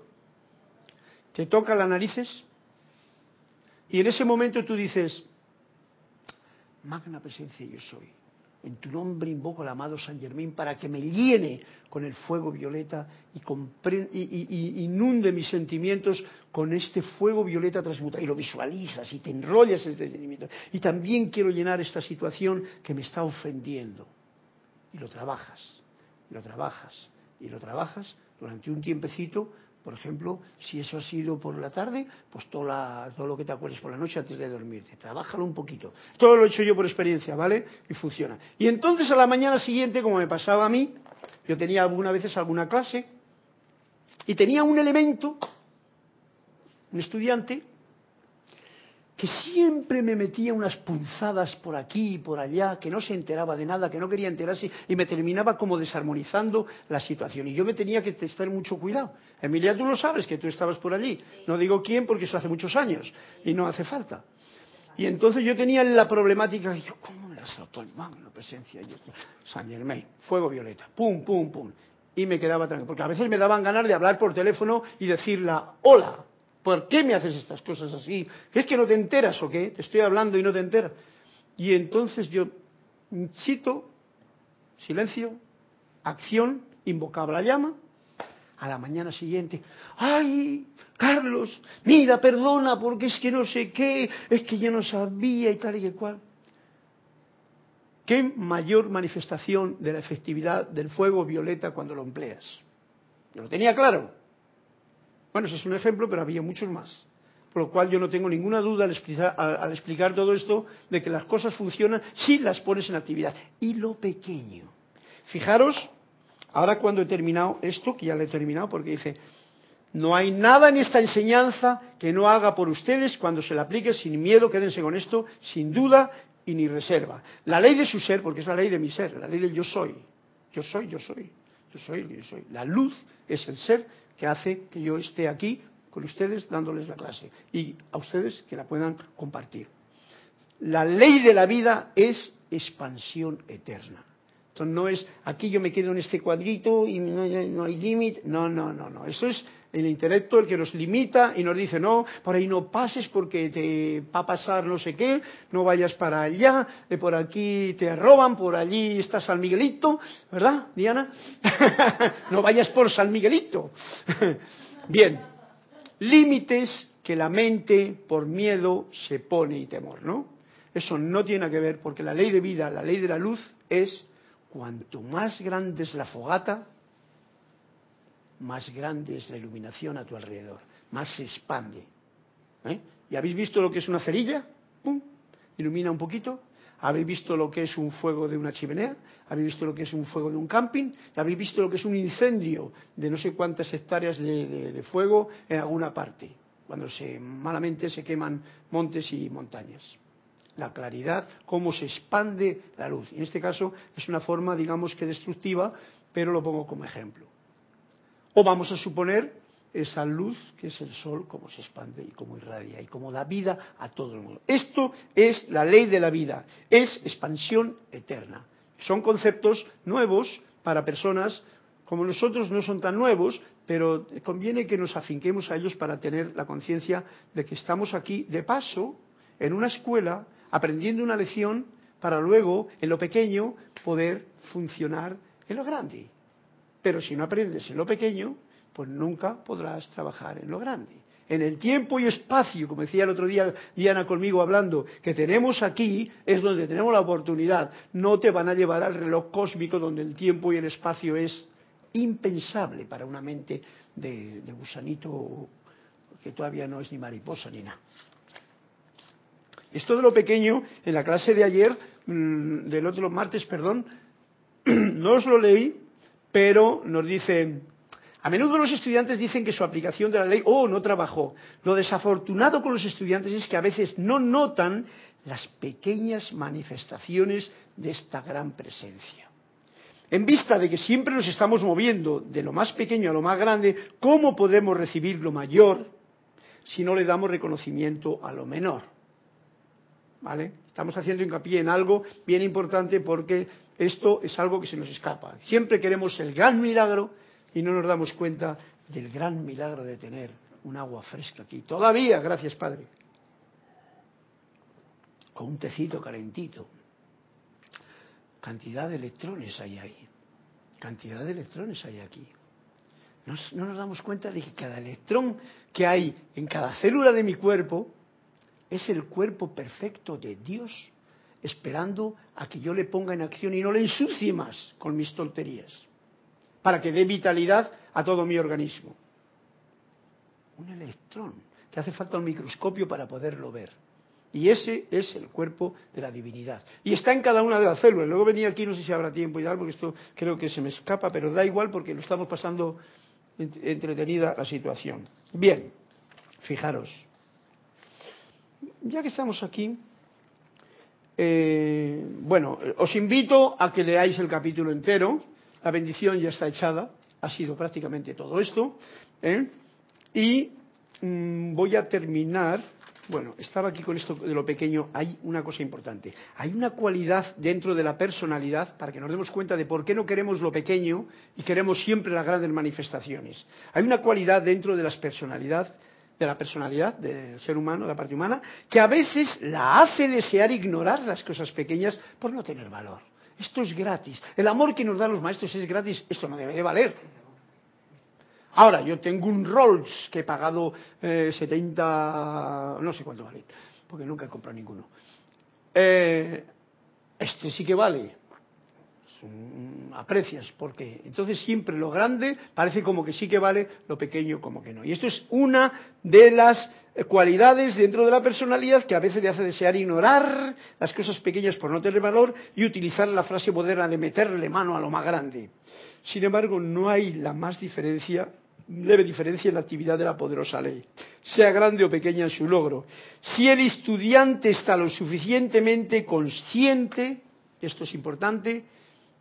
te toca las narices y en ese momento tú dices, magna presencia yo soy. En tu nombre invoco al amado San Germán para que me llene con el fuego violeta y, y inunde mis sentimientos con este fuego violeta transmutado. Y lo visualizas y te enrollas en este sentimiento. Y también quiero llenar esta situación que me está ofendiendo. Y lo trabajas, y lo trabajas, y lo trabajas durante un tiempecito. Por ejemplo, si eso ha sido por la tarde, pues todo, la- todo lo que te acuerdes por la noche antes de dormirte. Trabájalo un poquito. Todo lo he hecho yo por experiencia, ¿vale? Y funciona. Y entonces a la mañana siguiente, como me pasaba a mí, yo tenía algunas veces alguna clase y tenía un elemento, un estudiante, que siempre me metía unas punzadas por aquí y por allá, que no se enteraba de nada, que no quería enterarse, y me terminaba como desarmonizando la situación. Y yo me tenía que estar mucho cuidado. Emilia, tú lo sabes, que tú estabas por allí. No digo quién, porque eso hace muchos años, y no hace falta. Y entonces yo tenía la problemática, y yo, ¿cómo me la saltó el magno presencia? Yo, San Germain, fuego violeta, pum, pum, pum. Y me quedaba tranquilo, porque a veces me daban ganas de hablar por teléfono y decirla, hola, ¿por qué me haces estas cosas así? ¿Que es que no te enteras o qué? Te estoy hablando y no te enteras. Y entonces yo, chito, silencio, acción, invocaba la llama, a la mañana siguiente, ¡ay! Carlos, mira, perdona, porque es que no sé qué, es que yo no sabía y tal y cual. ¿Qué mayor manifestación de la efectividad del fuego violeta cuando lo empleas? Yo lo tenía claro. Bueno, es un ejemplo, pero había muchos más. Por lo cual yo no tengo ninguna duda al explicar, al- al explicar todo esto de que las cosas funcionan si las pones en actividad. Y lo pequeño. Fijaros, ahora cuando he terminado esto, que ya lo he terminado porque dice, no hay nada en esta enseñanza que no haga por ustedes cuando se la aplique sin miedo, quédense con esto, sin duda y ni reserva. La ley de su ser, porque es la ley de mi ser, la ley del yo soy. Yo soy, yo soy, yo soy, yo soy. La luz es el ser que hace que yo esté aquí con ustedes dándoles la clase y a ustedes que la puedan compartir. La ley de la vida es expansión eterna. Entonces no es aquí yo me quedo en este cuadrito y no, hay límite. No, no, no, no. Eso es el intelecto el que nos limita y nos dice, no, por ahí no pases porque te va a pasar no sé qué, no vayas para allá, de por aquí te roban, por allí está San Miguelito, ¿verdad, Diana? no vayas por San Miguelito. Bien, límites que la mente por miedo se pone y temor, ¿no? Eso no tiene que ver porque la ley de vida, la ley de la luz es cuanto más grande es la fogata, más grande es la iluminación a tu alrededor, más se expande. ¿eh? ¿Y habéis visto lo que es una cerilla? ¡Pum! Ilumina un poquito. ¿Habéis visto lo que es un fuego de una chimenea? ¿Habéis visto lo que es un fuego de un camping? ¿Habéis visto lo que es un incendio de no sé cuántas hectáreas de, de- fuego en alguna parte? Cuando se malamente se queman montes y montañas. La claridad, cómo se expande la luz. En este caso es una forma, digamos que destructiva, pero lo pongo como ejemplo. O vamos a suponer esa luz que es el sol, cómo se expande y cómo irradia y cómo da vida a todo el mundo. Esto es la ley de la vida, es expansión eterna. Son conceptos nuevos para personas como nosotros, no son tan nuevos, pero conviene que nos afinquemos a ellos para tener la conciencia de que estamos aquí de paso en una escuela aprendiendo una lección para luego, en lo pequeño, poder funcionar en lo grande. Pero si no aprendes en lo pequeño, pues nunca podrás trabajar en lo grande. En el tiempo y espacio, como decía el otro día Diana conmigo hablando, que tenemos aquí es donde tenemos la oportunidad. No te van a llevar al reloj cósmico donde el tiempo y el espacio es impensable para una mente de, gusanito que todavía no es ni mariposa ni nada. Esto de lo pequeño, en la clase de ayer, mm, del otro martes, perdón, no os lo leí, pero nos dicen, a menudo los estudiantes dicen que su aplicación de la ley, oh, no trabajó. Lo desafortunado con los estudiantes es que a veces no notan las pequeñas manifestaciones de esta gran presencia. En vista de que siempre nos estamos moviendo de lo más pequeño a lo más grande, ¿cómo podemos recibir lo mayor si no le damos reconocimiento a lo menor? ¿Vale? Estamos haciendo hincapié en algo bien importante porque esto es algo que se nos escapa. Siempre queremos el gran milagro y no nos damos cuenta del gran milagro de tener un agua fresca aquí. Todavía, gracias Padre. Con un tecito calentito. Cantidad de electrones hay ahí. Cantidad de electrones hay aquí. No nos damos cuenta de que cada electrón que hay en cada célula de mi cuerpo es el cuerpo perfecto de Dios, esperando a que yo le ponga en acción y no le ensucie más con mis tonterías, para que dé vitalidad a todo mi organismo. Un electrón, que hace falta un microscopio para poderlo ver. Y ese es el cuerpo de la divinidad. Y está en cada una de las células. Luego venía aquí, no sé si habrá tiempo y tal, porque esto creo que se me escapa, pero da igual porque lo estamos pasando entretenida la situación. Bien, fijaros. Ya que estamos aquí, eh, bueno, os invito a que leáis el capítulo entero. La bendición ya está echada, ha sido prácticamente todo esto. ¿eh? Y mm, voy a terminar bueno, estaba aquí con esto de lo pequeño. Hay una cosa importante. Hay una cualidad dentro de la personalidad para que nos demos cuenta de por qué no queremos lo pequeño y queremos siempre las grandes manifestaciones. Hay una cualidad dentro de las personalidad, de la personalidad del ser humano, de la parte humana, que a veces la hace desear ignorar las cosas pequeñas por no tener valor. Esto es gratis. El amor que nos dan los maestros es gratis. Esto no debe de valer. Ahora, yo tengo un Rolls que he pagado eh, 70, no sé cuánto vale, porque nunca he comprado ninguno. Eh, este sí que vale. Mm, aprecias, porque entonces siempre lo grande parece como que sí que vale, lo pequeño como que no. Y esto es una de las cualidades dentro de la personalidad que a veces le hace desear ignorar las cosas pequeñas por no tener valor y utilizar la frase moderna de meterle mano a lo más grande. Sin embargo, no hay la más diferencia leve diferencia en la actividad de la poderosa ley, sea grande o pequeña en su logro. Si el estudiante está lo suficientemente consciente, esto es importante,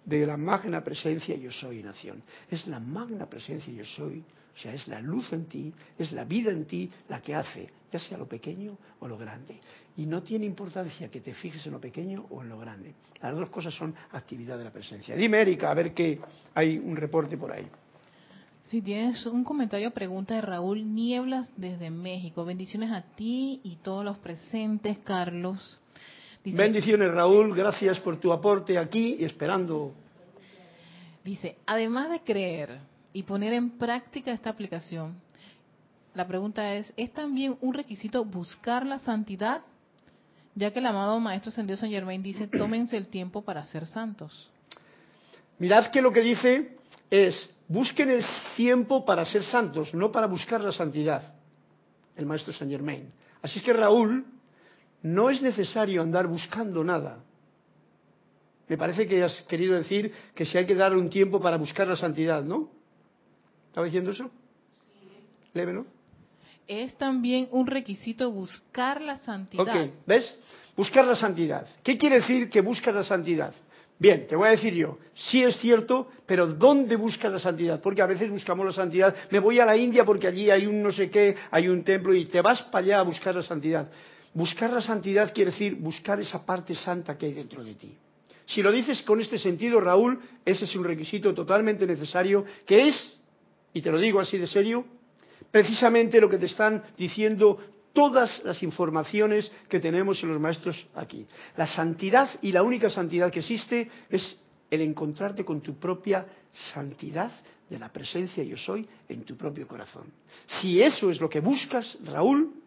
de la magna presencia yo soy en acción. Es la magna presencia yo soy, o sea, es la luz en ti, es la vida en ti la que hace, ya sea lo pequeño o lo grande. Y no tiene importancia que te fijes en lo pequeño o en lo grande. Las dos cosas son actividad de la presencia. Dime, Erika, a ver que hay un reporte por ahí. Si tienes un comentario pregunta de Raúl Nieblas desde México. Bendiciones a ti y todos los presentes, Carlos. Bendiciones, Raúl. Gracias por tu aporte aquí y esperando. Dice, además de creer y poner en práctica esta aplicación, la pregunta es, ¿es también un requisito buscar la santidad? Ya que el amado Maestro Sendido San Germain dice, tómense el tiempo para ser santos. Mirad que lo que dice es, busquen el tiempo para ser santos, no para buscar la santidad, el maestro Saint Germain. Así que Raúl, no es necesario andar buscando nada. Me parece que has querido decir que si hay que dar un tiempo para buscar la santidad, ¿no? ¿Estaba diciendo eso? ¿no? Es también un requisito buscar la santidad. Ok, ¿ves? Buscar la santidad. ¿Qué quiere decir que buscas la santidad? Bien, te voy a decir yo, sí es cierto, pero ¿dónde buscas la santidad? Porque a veces buscamos la santidad, me voy a la India porque allí hay un no sé qué, hay un templo y te vas para allá a buscar la santidad. Buscar la santidad quiere decir buscar esa parte santa que hay dentro de ti. Si lo dices con este sentido, Raúl, ese es un requisito totalmente necesario, que es, y te lo digo así de serio, precisamente lo que te están diciendo todas las informaciones que tenemos en los maestros aquí. La santidad y la única santidad que existe es el encontrarte con tu propia santidad de la presencia yo soy en tu propio corazón. Si eso es lo que buscas, Raúl,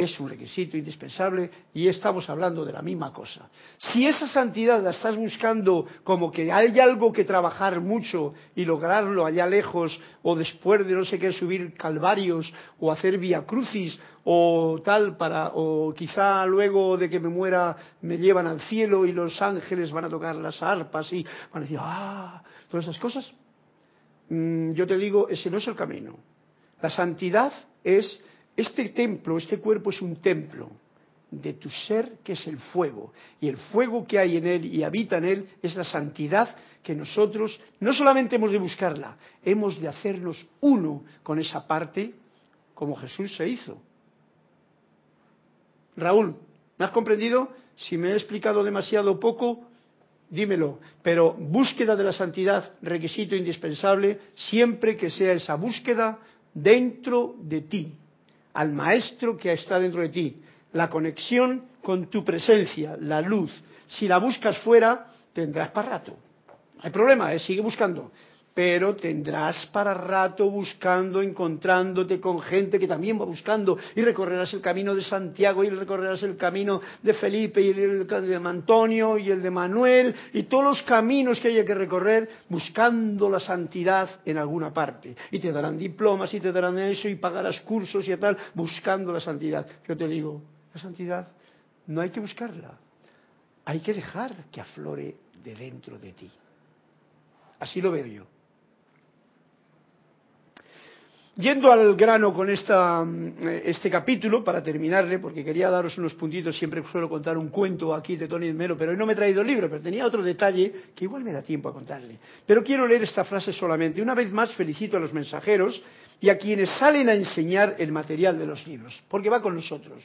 es un requisito indispensable y estamos hablando de la misma cosa. Si esa santidad la estás buscando como que hay algo que trabajar mucho y lograrlo allá lejos o después de no sé qué subir calvarios o hacer vía crucis o tal para o quizá luego de que me muera me llevan al cielo y los ángeles van a tocar las arpas y van a decir ah todas esas cosas mm, yo te digo ese no es el camino la santidad es este templo, este cuerpo es un templo de tu ser, que es el fuego. Y el fuego que hay en él y habita en él es la santidad que nosotros no solamente hemos de buscarla, hemos de hacernos uno con esa parte como Jesús se hizo. Raúl, ¿me has comprendido? Si me he explicado demasiado poco, dímelo. Pero búsqueda de la santidad, requisito indispensable, siempre que sea esa búsqueda dentro de ti, al maestro que está dentro de ti, la conexión con tu presencia, la luz. Si la buscas fuera, tendrás para rato. Hay problema, ¿eh? sigue buscando pero tendrás para rato buscando, encontrándote con gente que también va buscando y recorrerás el camino de Santiago y recorrerás el camino de Felipe y el de Antonio y el de Manuel y todos los caminos que haya que recorrer buscando la santidad en alguna parte. Y te darán diplomas y te darán eso y pagarás cursos y tal buscando la santidad. Yo te digo, la santidad no hay que buscarla, hay que dejar que aflore de dentro de ti. Así lo veo yo. Yendo al grano con esta, mm, este capítulo, para terminarle, porque quería daros unos puntitos, siempre suelo contar un cuento aquí de Tony Melo, pero hoy no me he traído el libro, pero tenía otro detalle que igual me da tiempo a contarle. Pero quiero leer esta frase solamente. Una vez más felicito a los mensajeros y a quienes salen a enseñar el material de los libros, porque va con nosotros.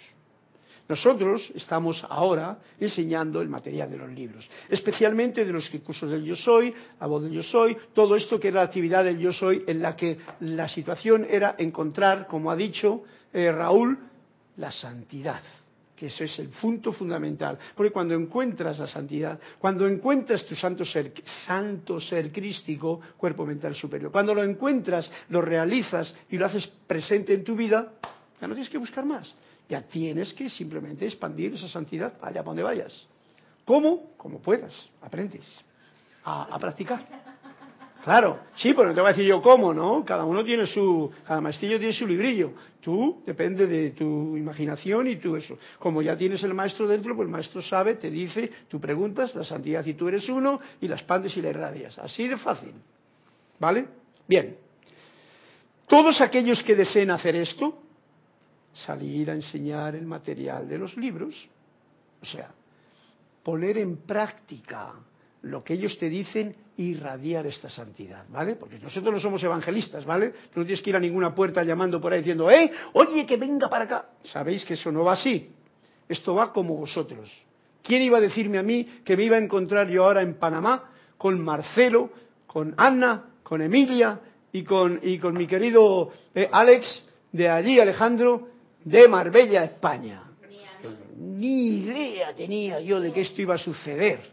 Nosotros estamos ahora enseñando el material de los libros, especialmente de los cursos del Yo Soy, la voz del Yo Soy, todo esto que era la actividad del Yo Soy en la que la situación era encontrar, como ha dicho eh, Raúl, la santidad que ese es el punto fundamental. Porque cuando encuentras la santidad, cuando encuentras tu santo ser, santo ser crístico, cuerpo mental superior, cuando lo encuentras, lo realizas y lo haces presente en tu vida, ya no tienes que buscar más. Ya tienes que simplemente expandir esa santidad allá donde vayas. ¿Cómo? Como puedas. Aprendes a, practicar. Claro, sí, pero no te voy a decir yo cómo, ¿no? Cada uno tiene su, cada maestrillo tiene su librillo. Tú, depende de tu imaginación y tú eso. Como ya tienes el maestro dentro, pues el maestro sabe, te dice, tú preguntas, la santidad y tú eres uno, y la expandes y la irradias. Así de fácil. ¿Vale? Bien. Todos aquellos que deseen hacer esto, salir a enseñar el material de los libros, o sea, poner en práctica lo que ellos te dicen irradiar esta santidad, ¿vale? Porque nosotros no somos evangelistas, ¿vale? Tú no tienes que ir a ninguna puerta llamando por ahí diciendo, ¡eh! Oye, que venga para acá. Sabéis que eso no va así. Esto va como vosotros. ¿Quién iba a decirme a mí que me iba a encontrar yo ahora en Panamá con Marcelo, con Ana, con Emilia y con, y con mi querido eh, Alex de allí, Alejandro, de Marbella, España. Ni idea tenía yo de que esto iba a suceder.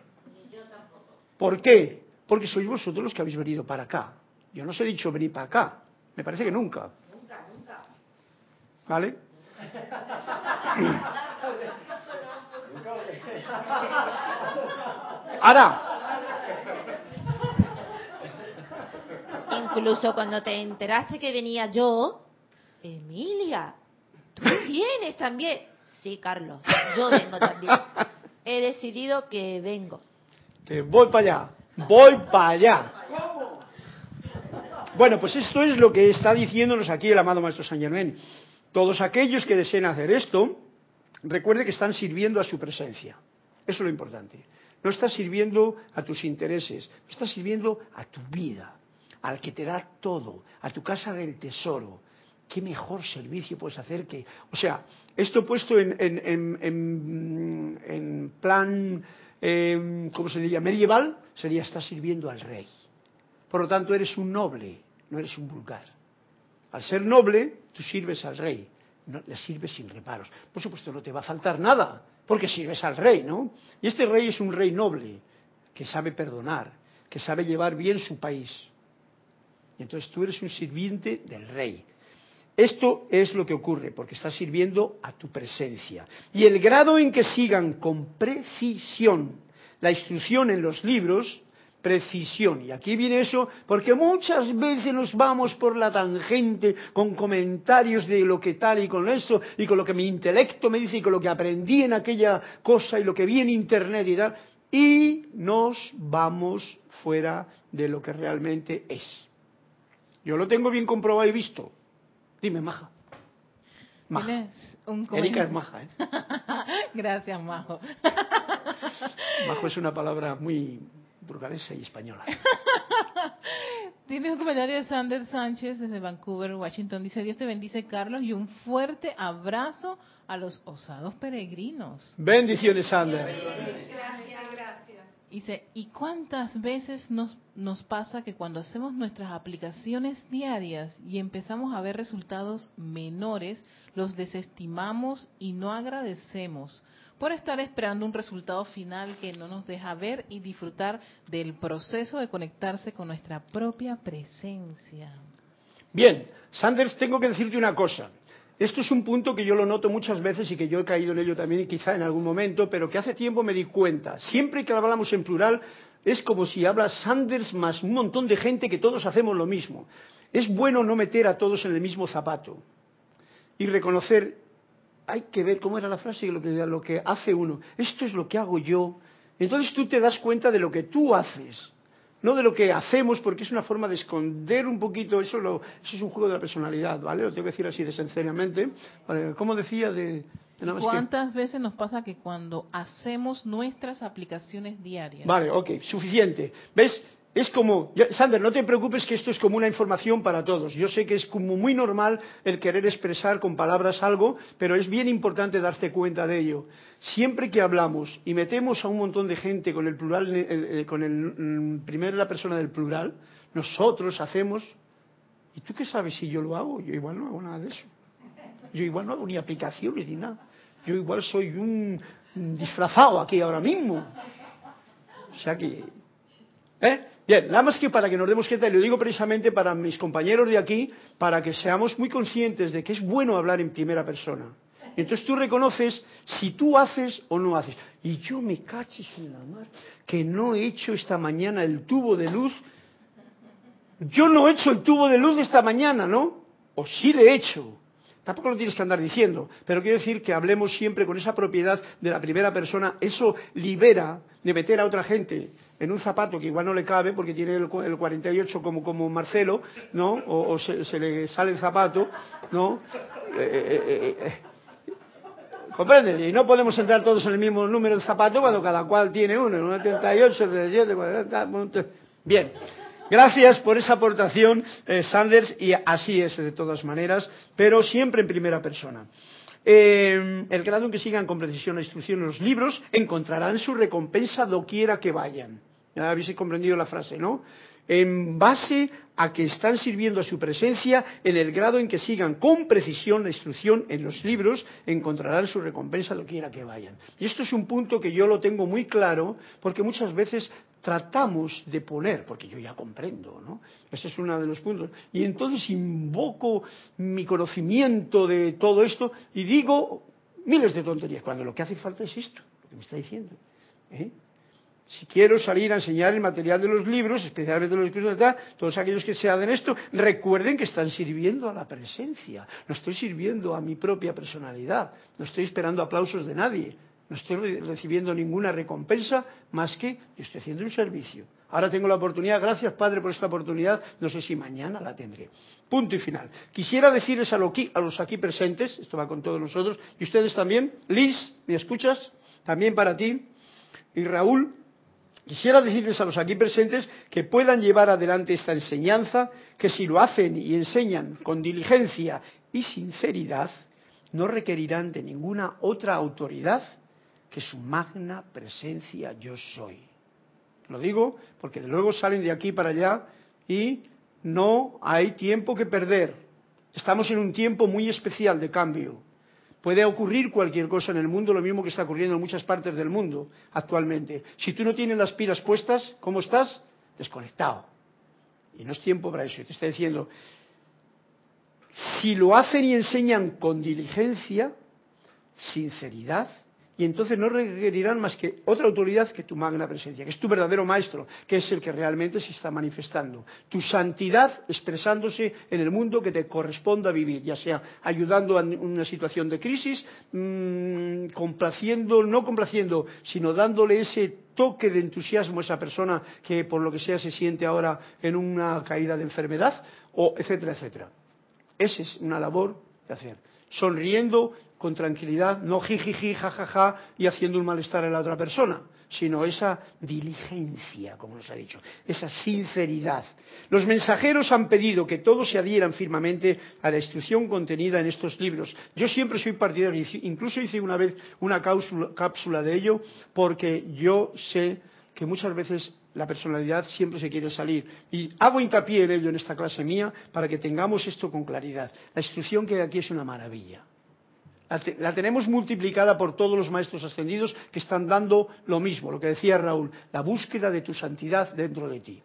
¿Por qué? Porque sois vosotros los que habéis venido para acá. Yo no os he dicho venir para acá. Me parece que nunca. Nunca, nunca. ¿Vale? Ahora. Incluso cuando te enteraste que venía yo, Emilia, ¿Tú vienes también? Sí, Carlos, yo vengo también. He decidido que vengo. Que voy para allá, voy para allá. Bueno, pues esto es lo que está diciéndonos aquí el amado Maestro San Germán. Todos aquellos que deseen hacer esto, recuerde que están sirviendo a su presencia. Eso es lo importante. No estás sirviendo a tus intereses, estás sirviendo a tu vida, al que te da todo, a tu casa del tesoro, ¿qué mejor servicio puedes hacer que... O sea, esto puesto en, en, plan, eh, ¿cómo se diría? Medieval, sería estar sirviendo al rey. Por lo tanto, eres un noble, no eres un vulgar. Al ser noble, tú sirves al rey, le sirves sin reparos. Por supuesto, no te va a faltar nada, porque sirves al rey, ¿no? Y este rey es un rey noble, que sabe perdonar, que sabe llevar bien su país. Y entonces tú eres un sirviente del rey. Esto es lo que ocurre, porque está sirviendo a tu presencia. Y el grado en que sigan con precisión la instrucción en los libros, precisión. Y aquí viene eso, porque muchas veces nos vamos por la tangente con comentarios de lo que tal y con esto, y con lo que mi intelecto me dice, y con lo que aprendí en aquella cosa, y lo que vi en internet y tal, y nos vamos fuera de lo que realmente es. Yo lo tengo bien comprobado y visto. Dime, Maja. Maja. Tienes un Erika es comentario. maja, ¿eh? Gracias, Majo. Majo es una palabra muy burgalesa y española. Tienes un comentario de Sander Sánchez desde Vancouver, Washington. Dice, Dios te bendice, Carlos, y un fuerte abrazo a los osados peregrinos. Bendiciones, Sander. Dice, ¿y cuántas veces nos, nos pasa que cuando hacemos nuestras aplicaciones diarias y empezamos a ver resultados menores, los desestimamos y no agradecemos por estar esperando un resultado final que no nos deja ver y disfrutar del proceso de conectarse con nuestra propia presencia? Bien, Sanders, tengo que decirte una cosa. Esto es un punto que yo lo noto muchas veces y que yo he caído en ello también, y quizá en algún momento, pero que hace tiempo me di cuenta. Siempre que hablamos en plural, es como si habla Sanders más un montón de gente que todos hacemos lo mismo. Es bueno no meter a todos en el mismo zapato y reconocer, hay que ver cómo era la frase, lo que, lo que hace uno. Esto es lo que hago yo. Entonces tú te das cuenta de lo que tú haces no de lo que hacemos, porque es una forma de esconder un poquito, eso, lo, eso es un juego de la personalidad, ¿vale? Lo tengo que decir así de sinceramente. Vale, ¿Cómo decía de, de nada más que- ¿Cuántas veces nos pasa que cuando hacemos nuestras aplicaciones diarias, Vale, ok, suficiente. ¿Ves? Es como, Sander, no te preocupes que esto es como una información para todos. Yo sé que es como muy normal el querer expresar con palabras algo, pero es bien importante darte cuenta de ello. Siempre que hablamos y metemos a un montón de gente con el plural, eh, eh, con el mm, primero la persona del plural, nosotros hacemos. ¿Y tú qué sabes si yo lo hago? Yo igual no hago nada de eso. Yo igual no hago ni aplicaciones ni nada. Yo igual soy un disfrazado aquí ahora mismo. O sea que ¿Eh? Bien, nada más que para que nos demos cuenta, y lo digo precisamente para mis compañeros de aquí, para que seamos muy conscientes de que es bueno hablar en primera persona. Entonces tú reconoces si tú haces o no haces. Y yo me cachis en la mar, que no he hecho esta mañana el tubo de luz. Yo no he hecho el tubo de luz esta mañana, ¿no? O sí le he hecho. Tampoco lo tienes que andar diciendo, pero quiero decir que hablemos siempre con esa propiedad de la primera persona. Eso libera de meter a otra gente en un zapato que igual no le cabe porque tiene el, el 48 como, como Marcelo, ¿no? O, se, le sale el zapato, ¿no? Eh, eh, eh, eh. Y no podemos entrar todos en el mismo número de zapato cuando cada cual tiene uno, uno 38, 37, 40, monte- Bien. Gracias por esa aportación, Sanders, y así es de todas maneras, pero siempre en primera persona. El grado en que sigan con precisión la instrucción en los libros encontrarán su recompensa doquiera que vayan. Ya habéis comprendido la frase, ¿no? En base a que están sirviendo a su presencia, en el grado en que sigan con precisión la instrucción en los libros, encontrarán su recompensa doquiera que vayan. Y esto es un punto que yo lo tengo muy claro, porque muchas veces tratamos de poner, porque yo ya comprendo, ¿no? Ese es uno de los puntos. Y entonces invoco mi conocimiento de todo esto y digo miles de tonterías, cuando lo que hace falta es esto, lo que me está diciendo. ¿eh? Si quiero salir a enseñar el material de los libros, especialmente los libros de todos aquellos que se hacen esto, recuerden que están sirviendo a la presencia. No estoy sirviendo a mi propia personalidad. No estoy esperando aplausos de nadie. No estoy re- recibiendo ninguna recompensa más que estoy haciendo un servicio. Ahora tengo la oportunidad, gracias Padre por esta oportunidad, no sé si mañana la tendré. Punto y final. Quisiera decirles a, lo a los aquí presentes, esto va con todos nosotros, y ustedes también, Liz, ¿me escuchas? También para ti, y Raúl, Quisiera decirles a los aquí presentes que puedan llevar adelante esta enseñanza, que si lo hacen y enseñan con diligencia y sinceridad, no requerirán de ninguna otra autoridad que su magna presencia yo soy. Lo digo porque luego salen de aquí para allá y no hay tiempo que perder. Estamos en un tiempo muy especial de cambio. Puede ocurrir cualquier cosa en el mundo, lo mismo que está ocurriendo en muchas partes del mundo actualmente. Si tú no tienes las pilas puestas, ¿cómo estás? Desconectado. Y no es tiempo para eso. Te está diciendo, si lo hacen y enseñan con diligencia, sinceridad, y entonces no requerirán más que otra autoridad que tu magna presencia, que es tu verdadero maestro, que es el que realmente se está manifestando. Tu santidad expresándose en el mundo que te corresponda vivir, ya sea ayudando en una situación de crisis, mmm, complaciendo, no complaciendo, sino dándole ese toque de entusiasmo a esa persona que por lo que sea se siente ahora en una caída de enfermedad, o etcétera, etcétera. Esa es una labor de hacer. sonriendo con tranquilidad, no jijiji, jajaja y haciendo un malestar a la otra persona, sino esa diligencia, como nos ha dicho, esa sinceridad. Los mensajeros han pedido que todos se adhieran firmemente a la instrucción contenida en estos libros. Yo siempre soy partidario, incluso hice una vez una cápsula, de ello, porque yo sé que muchas veces la personalidad siempre se quiere salir. Y hago hincapié en ello en esta clase mía para que tengamos esto con claridad. La instrucción que hay aquí es una maravilla. La, te- la tenemos multiplicada por todos los maestros ascendidos que están dando lo mismo, lo que decía Raúl, la búsqueda de tu santidad dentro de ti.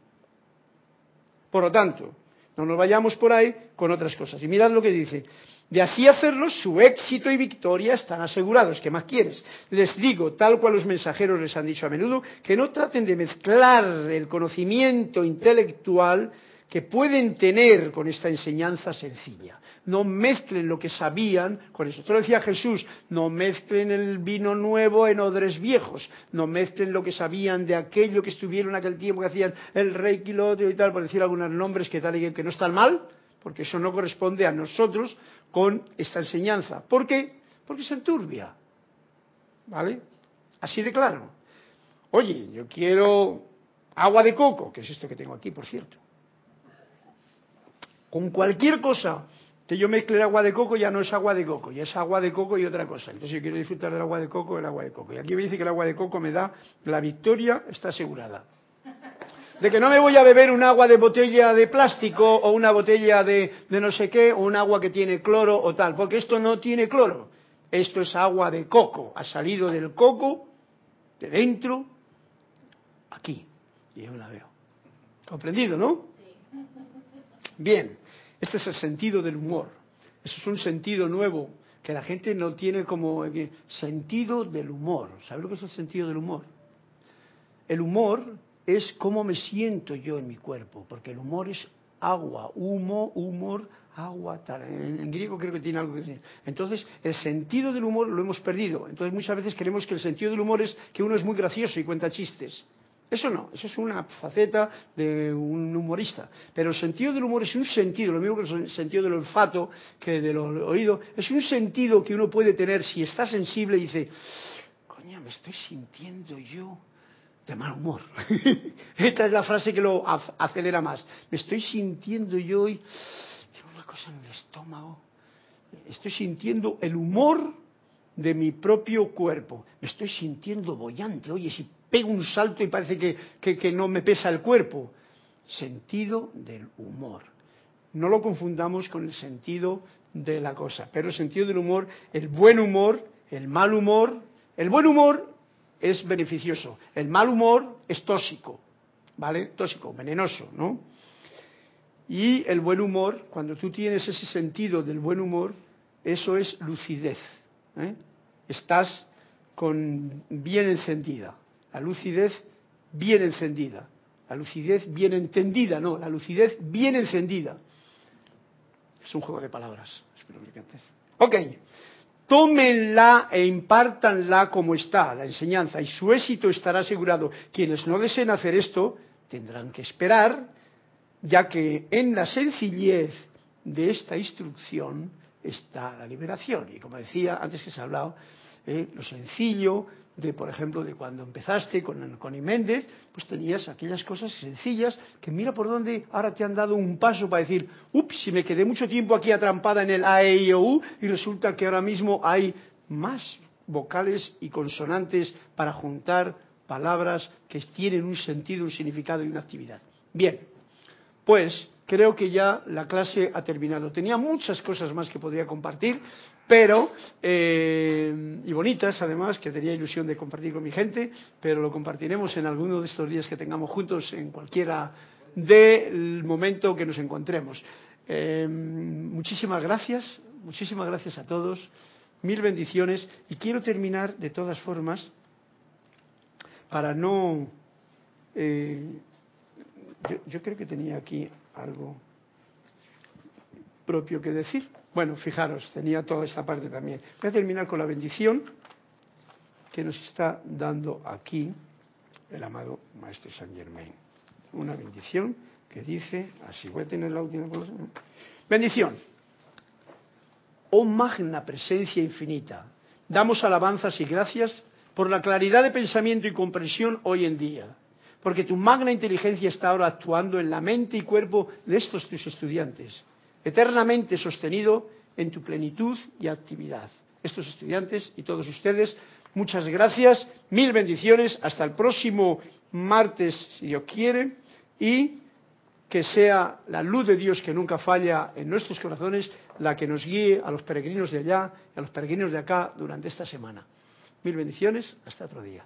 Por lo tanto, no nos vayamos por ahí con otras cosas. Y mirad lo que dice. De así hacerlo, su éxito y victoria están asegurados. ¿Qué más quieres? Les digo, tal cual los mensajeros les han dicho a menudo, que no traten de mezclar el conocimiento intelectual que pueden tener con esta enseñanza sencilla. No mezclen lo que sabían con eso. Esto lo decía Jesús, no mezclen el vino nuevo en odres viejos, no mezclen lo que sabían de aquello que estuvieron aquel tiempo que hacían el rey otro y tal, por decir algunos nombres que tal y que, que no están mal, porque eso no corresponde a nosotros con esta enseñanza. ¿Por qué? Porque se enturbia. ¿Vale? Así de claro. Oye, yo quiero agua de coco, que es esto que tengo aquí, por cierto. Con cualquier cosa que yo mezcle el agua de coco ya no es agua de coco, ya es agua de coco y otra cosa. Entonces yo quiero disfrutar del agua de coco, el agua de coco. Y aquí me dice que el agua de coco me da la victoria, está asegurada. De que no me voy a beber un agua de botella de plástico o una botella de, de no sé qué, o un agua que tiene cloro o tal, porque esto no tiene cloro. Esto es agua de coco, ha salido del coco, de dentro, aquí. Y yo la veo. ¿Comprendido, no? Bien, este es el sentido del humor. Eso es un sentido nuevo que la gente no tiene como eh, sentido del humor. ¿Sabe lo que es el sentido del humor? El humor es cómo me siento yo en mi cuerpo, porque el humor es agua, humo, humor, agua, tal. En, en griego creo que tiene algo que decir. Entonces, el sentido del humor lo hemos perdido. Entonces, muchas veces creemos que el sentido del humor es que uno es muy gracioso y cuenta chistes. Eso no, eso es una faceta de un humorista. Pero el sentido del humor es un sentido, lo mismo que el sentido del olfato, que del oído, es un sentido que uno puede tener si está sensible y dice, coña, me estoy sintiendo yo de mal humor. Esta es la frase que lo ac- acelera más. Me estoy sintiendo yo hoy, tengo una cosa en el estómago, estoy sintiendo el humor de mi propio cuerpo. Me estoy sintiendo bollante. Oye, si pego un salto y parece que, que, no me pesa el cuerpo. Sentido del humor. No lo confundamos con el sentido de la cosa. Pero el sentido del humor, el buen humor, el mal humor, el buen humor es beneficioso. El mal humor es tóxico. ¿Vale? Tóxico, venenoso, ¿no? Y el buen humor, cuando tú tienes ese sentido del buen humor, eso es lucidez. ¿eh? Estás con bien encendida. La lucidez bien encendida. La lucidez bien entendida, no, la lucidez bien encendida. Es un juego de palabras. Espero que cantes. Ok. Tómenla e impártanla como está, la enseñanza, y su éxito estará asegurado. Quienes no deseen hacer esto tendrán que esperar, ya que en la sencillez de esta instrucción está la liberación. Y como decía antes que se ha hablado, eh, lo sencillo de, por ejemplo, de cuando empezaste con, con Iméndez, pues tenías aquellas cosas sencillas que mira por dónde ahora te han dado un paso para decir, ups, si me quedé mucho tiempo aquí atrampada en el A, E, y resulta que ahora mismo hay más vocales y consonantes para juntar palabras que tienen un sentido, un significado y una actividad. Bien, pues creo que ya la clase ha terminado. Tenía muchas cosas más que podría compartir, pero, eh, y bonitas además, que tenía ilusión de compartir con mi gente, pero lo compartiremos en alguno de estos días que tengamos juntos, en cualquiera del momento que nos encontremos. Eh, muchísimas gracias, muchísimas gracias a todos, mil bendiciones, y quiero terminar de todas formas, para no... Eh, yo, yo creo que tenía aquí algo propio que decir. Bueno, fijaros, tenía toda esta parte también. Voy a terminar con la bendición que nos está dando aquí el amado Maestro Saint Germain. Una bendición que dice, así voy a tener la última cosa. Bendición. oh magna presencia infinita, damos alabanzas y gracias por la claridad de pensamiento y comprensión hoy en día, porque tu magna inteligencia está ahora actuando en la mente y cuerpo de estos tus estudiantes, eternamente sostenido en tu plenitud y actividad. Estos estudiantes y todos ustedes, muchas gracias, mil bendiciones, hasta el próximo martes, si Dios quiere, y que sea la luz de Dios que nunca falla en nuestros corazones la que nos guíe a los peregrinos de allá y a los peregrinos de acá durante esta semana. Mil bendiciones, hasta otro día.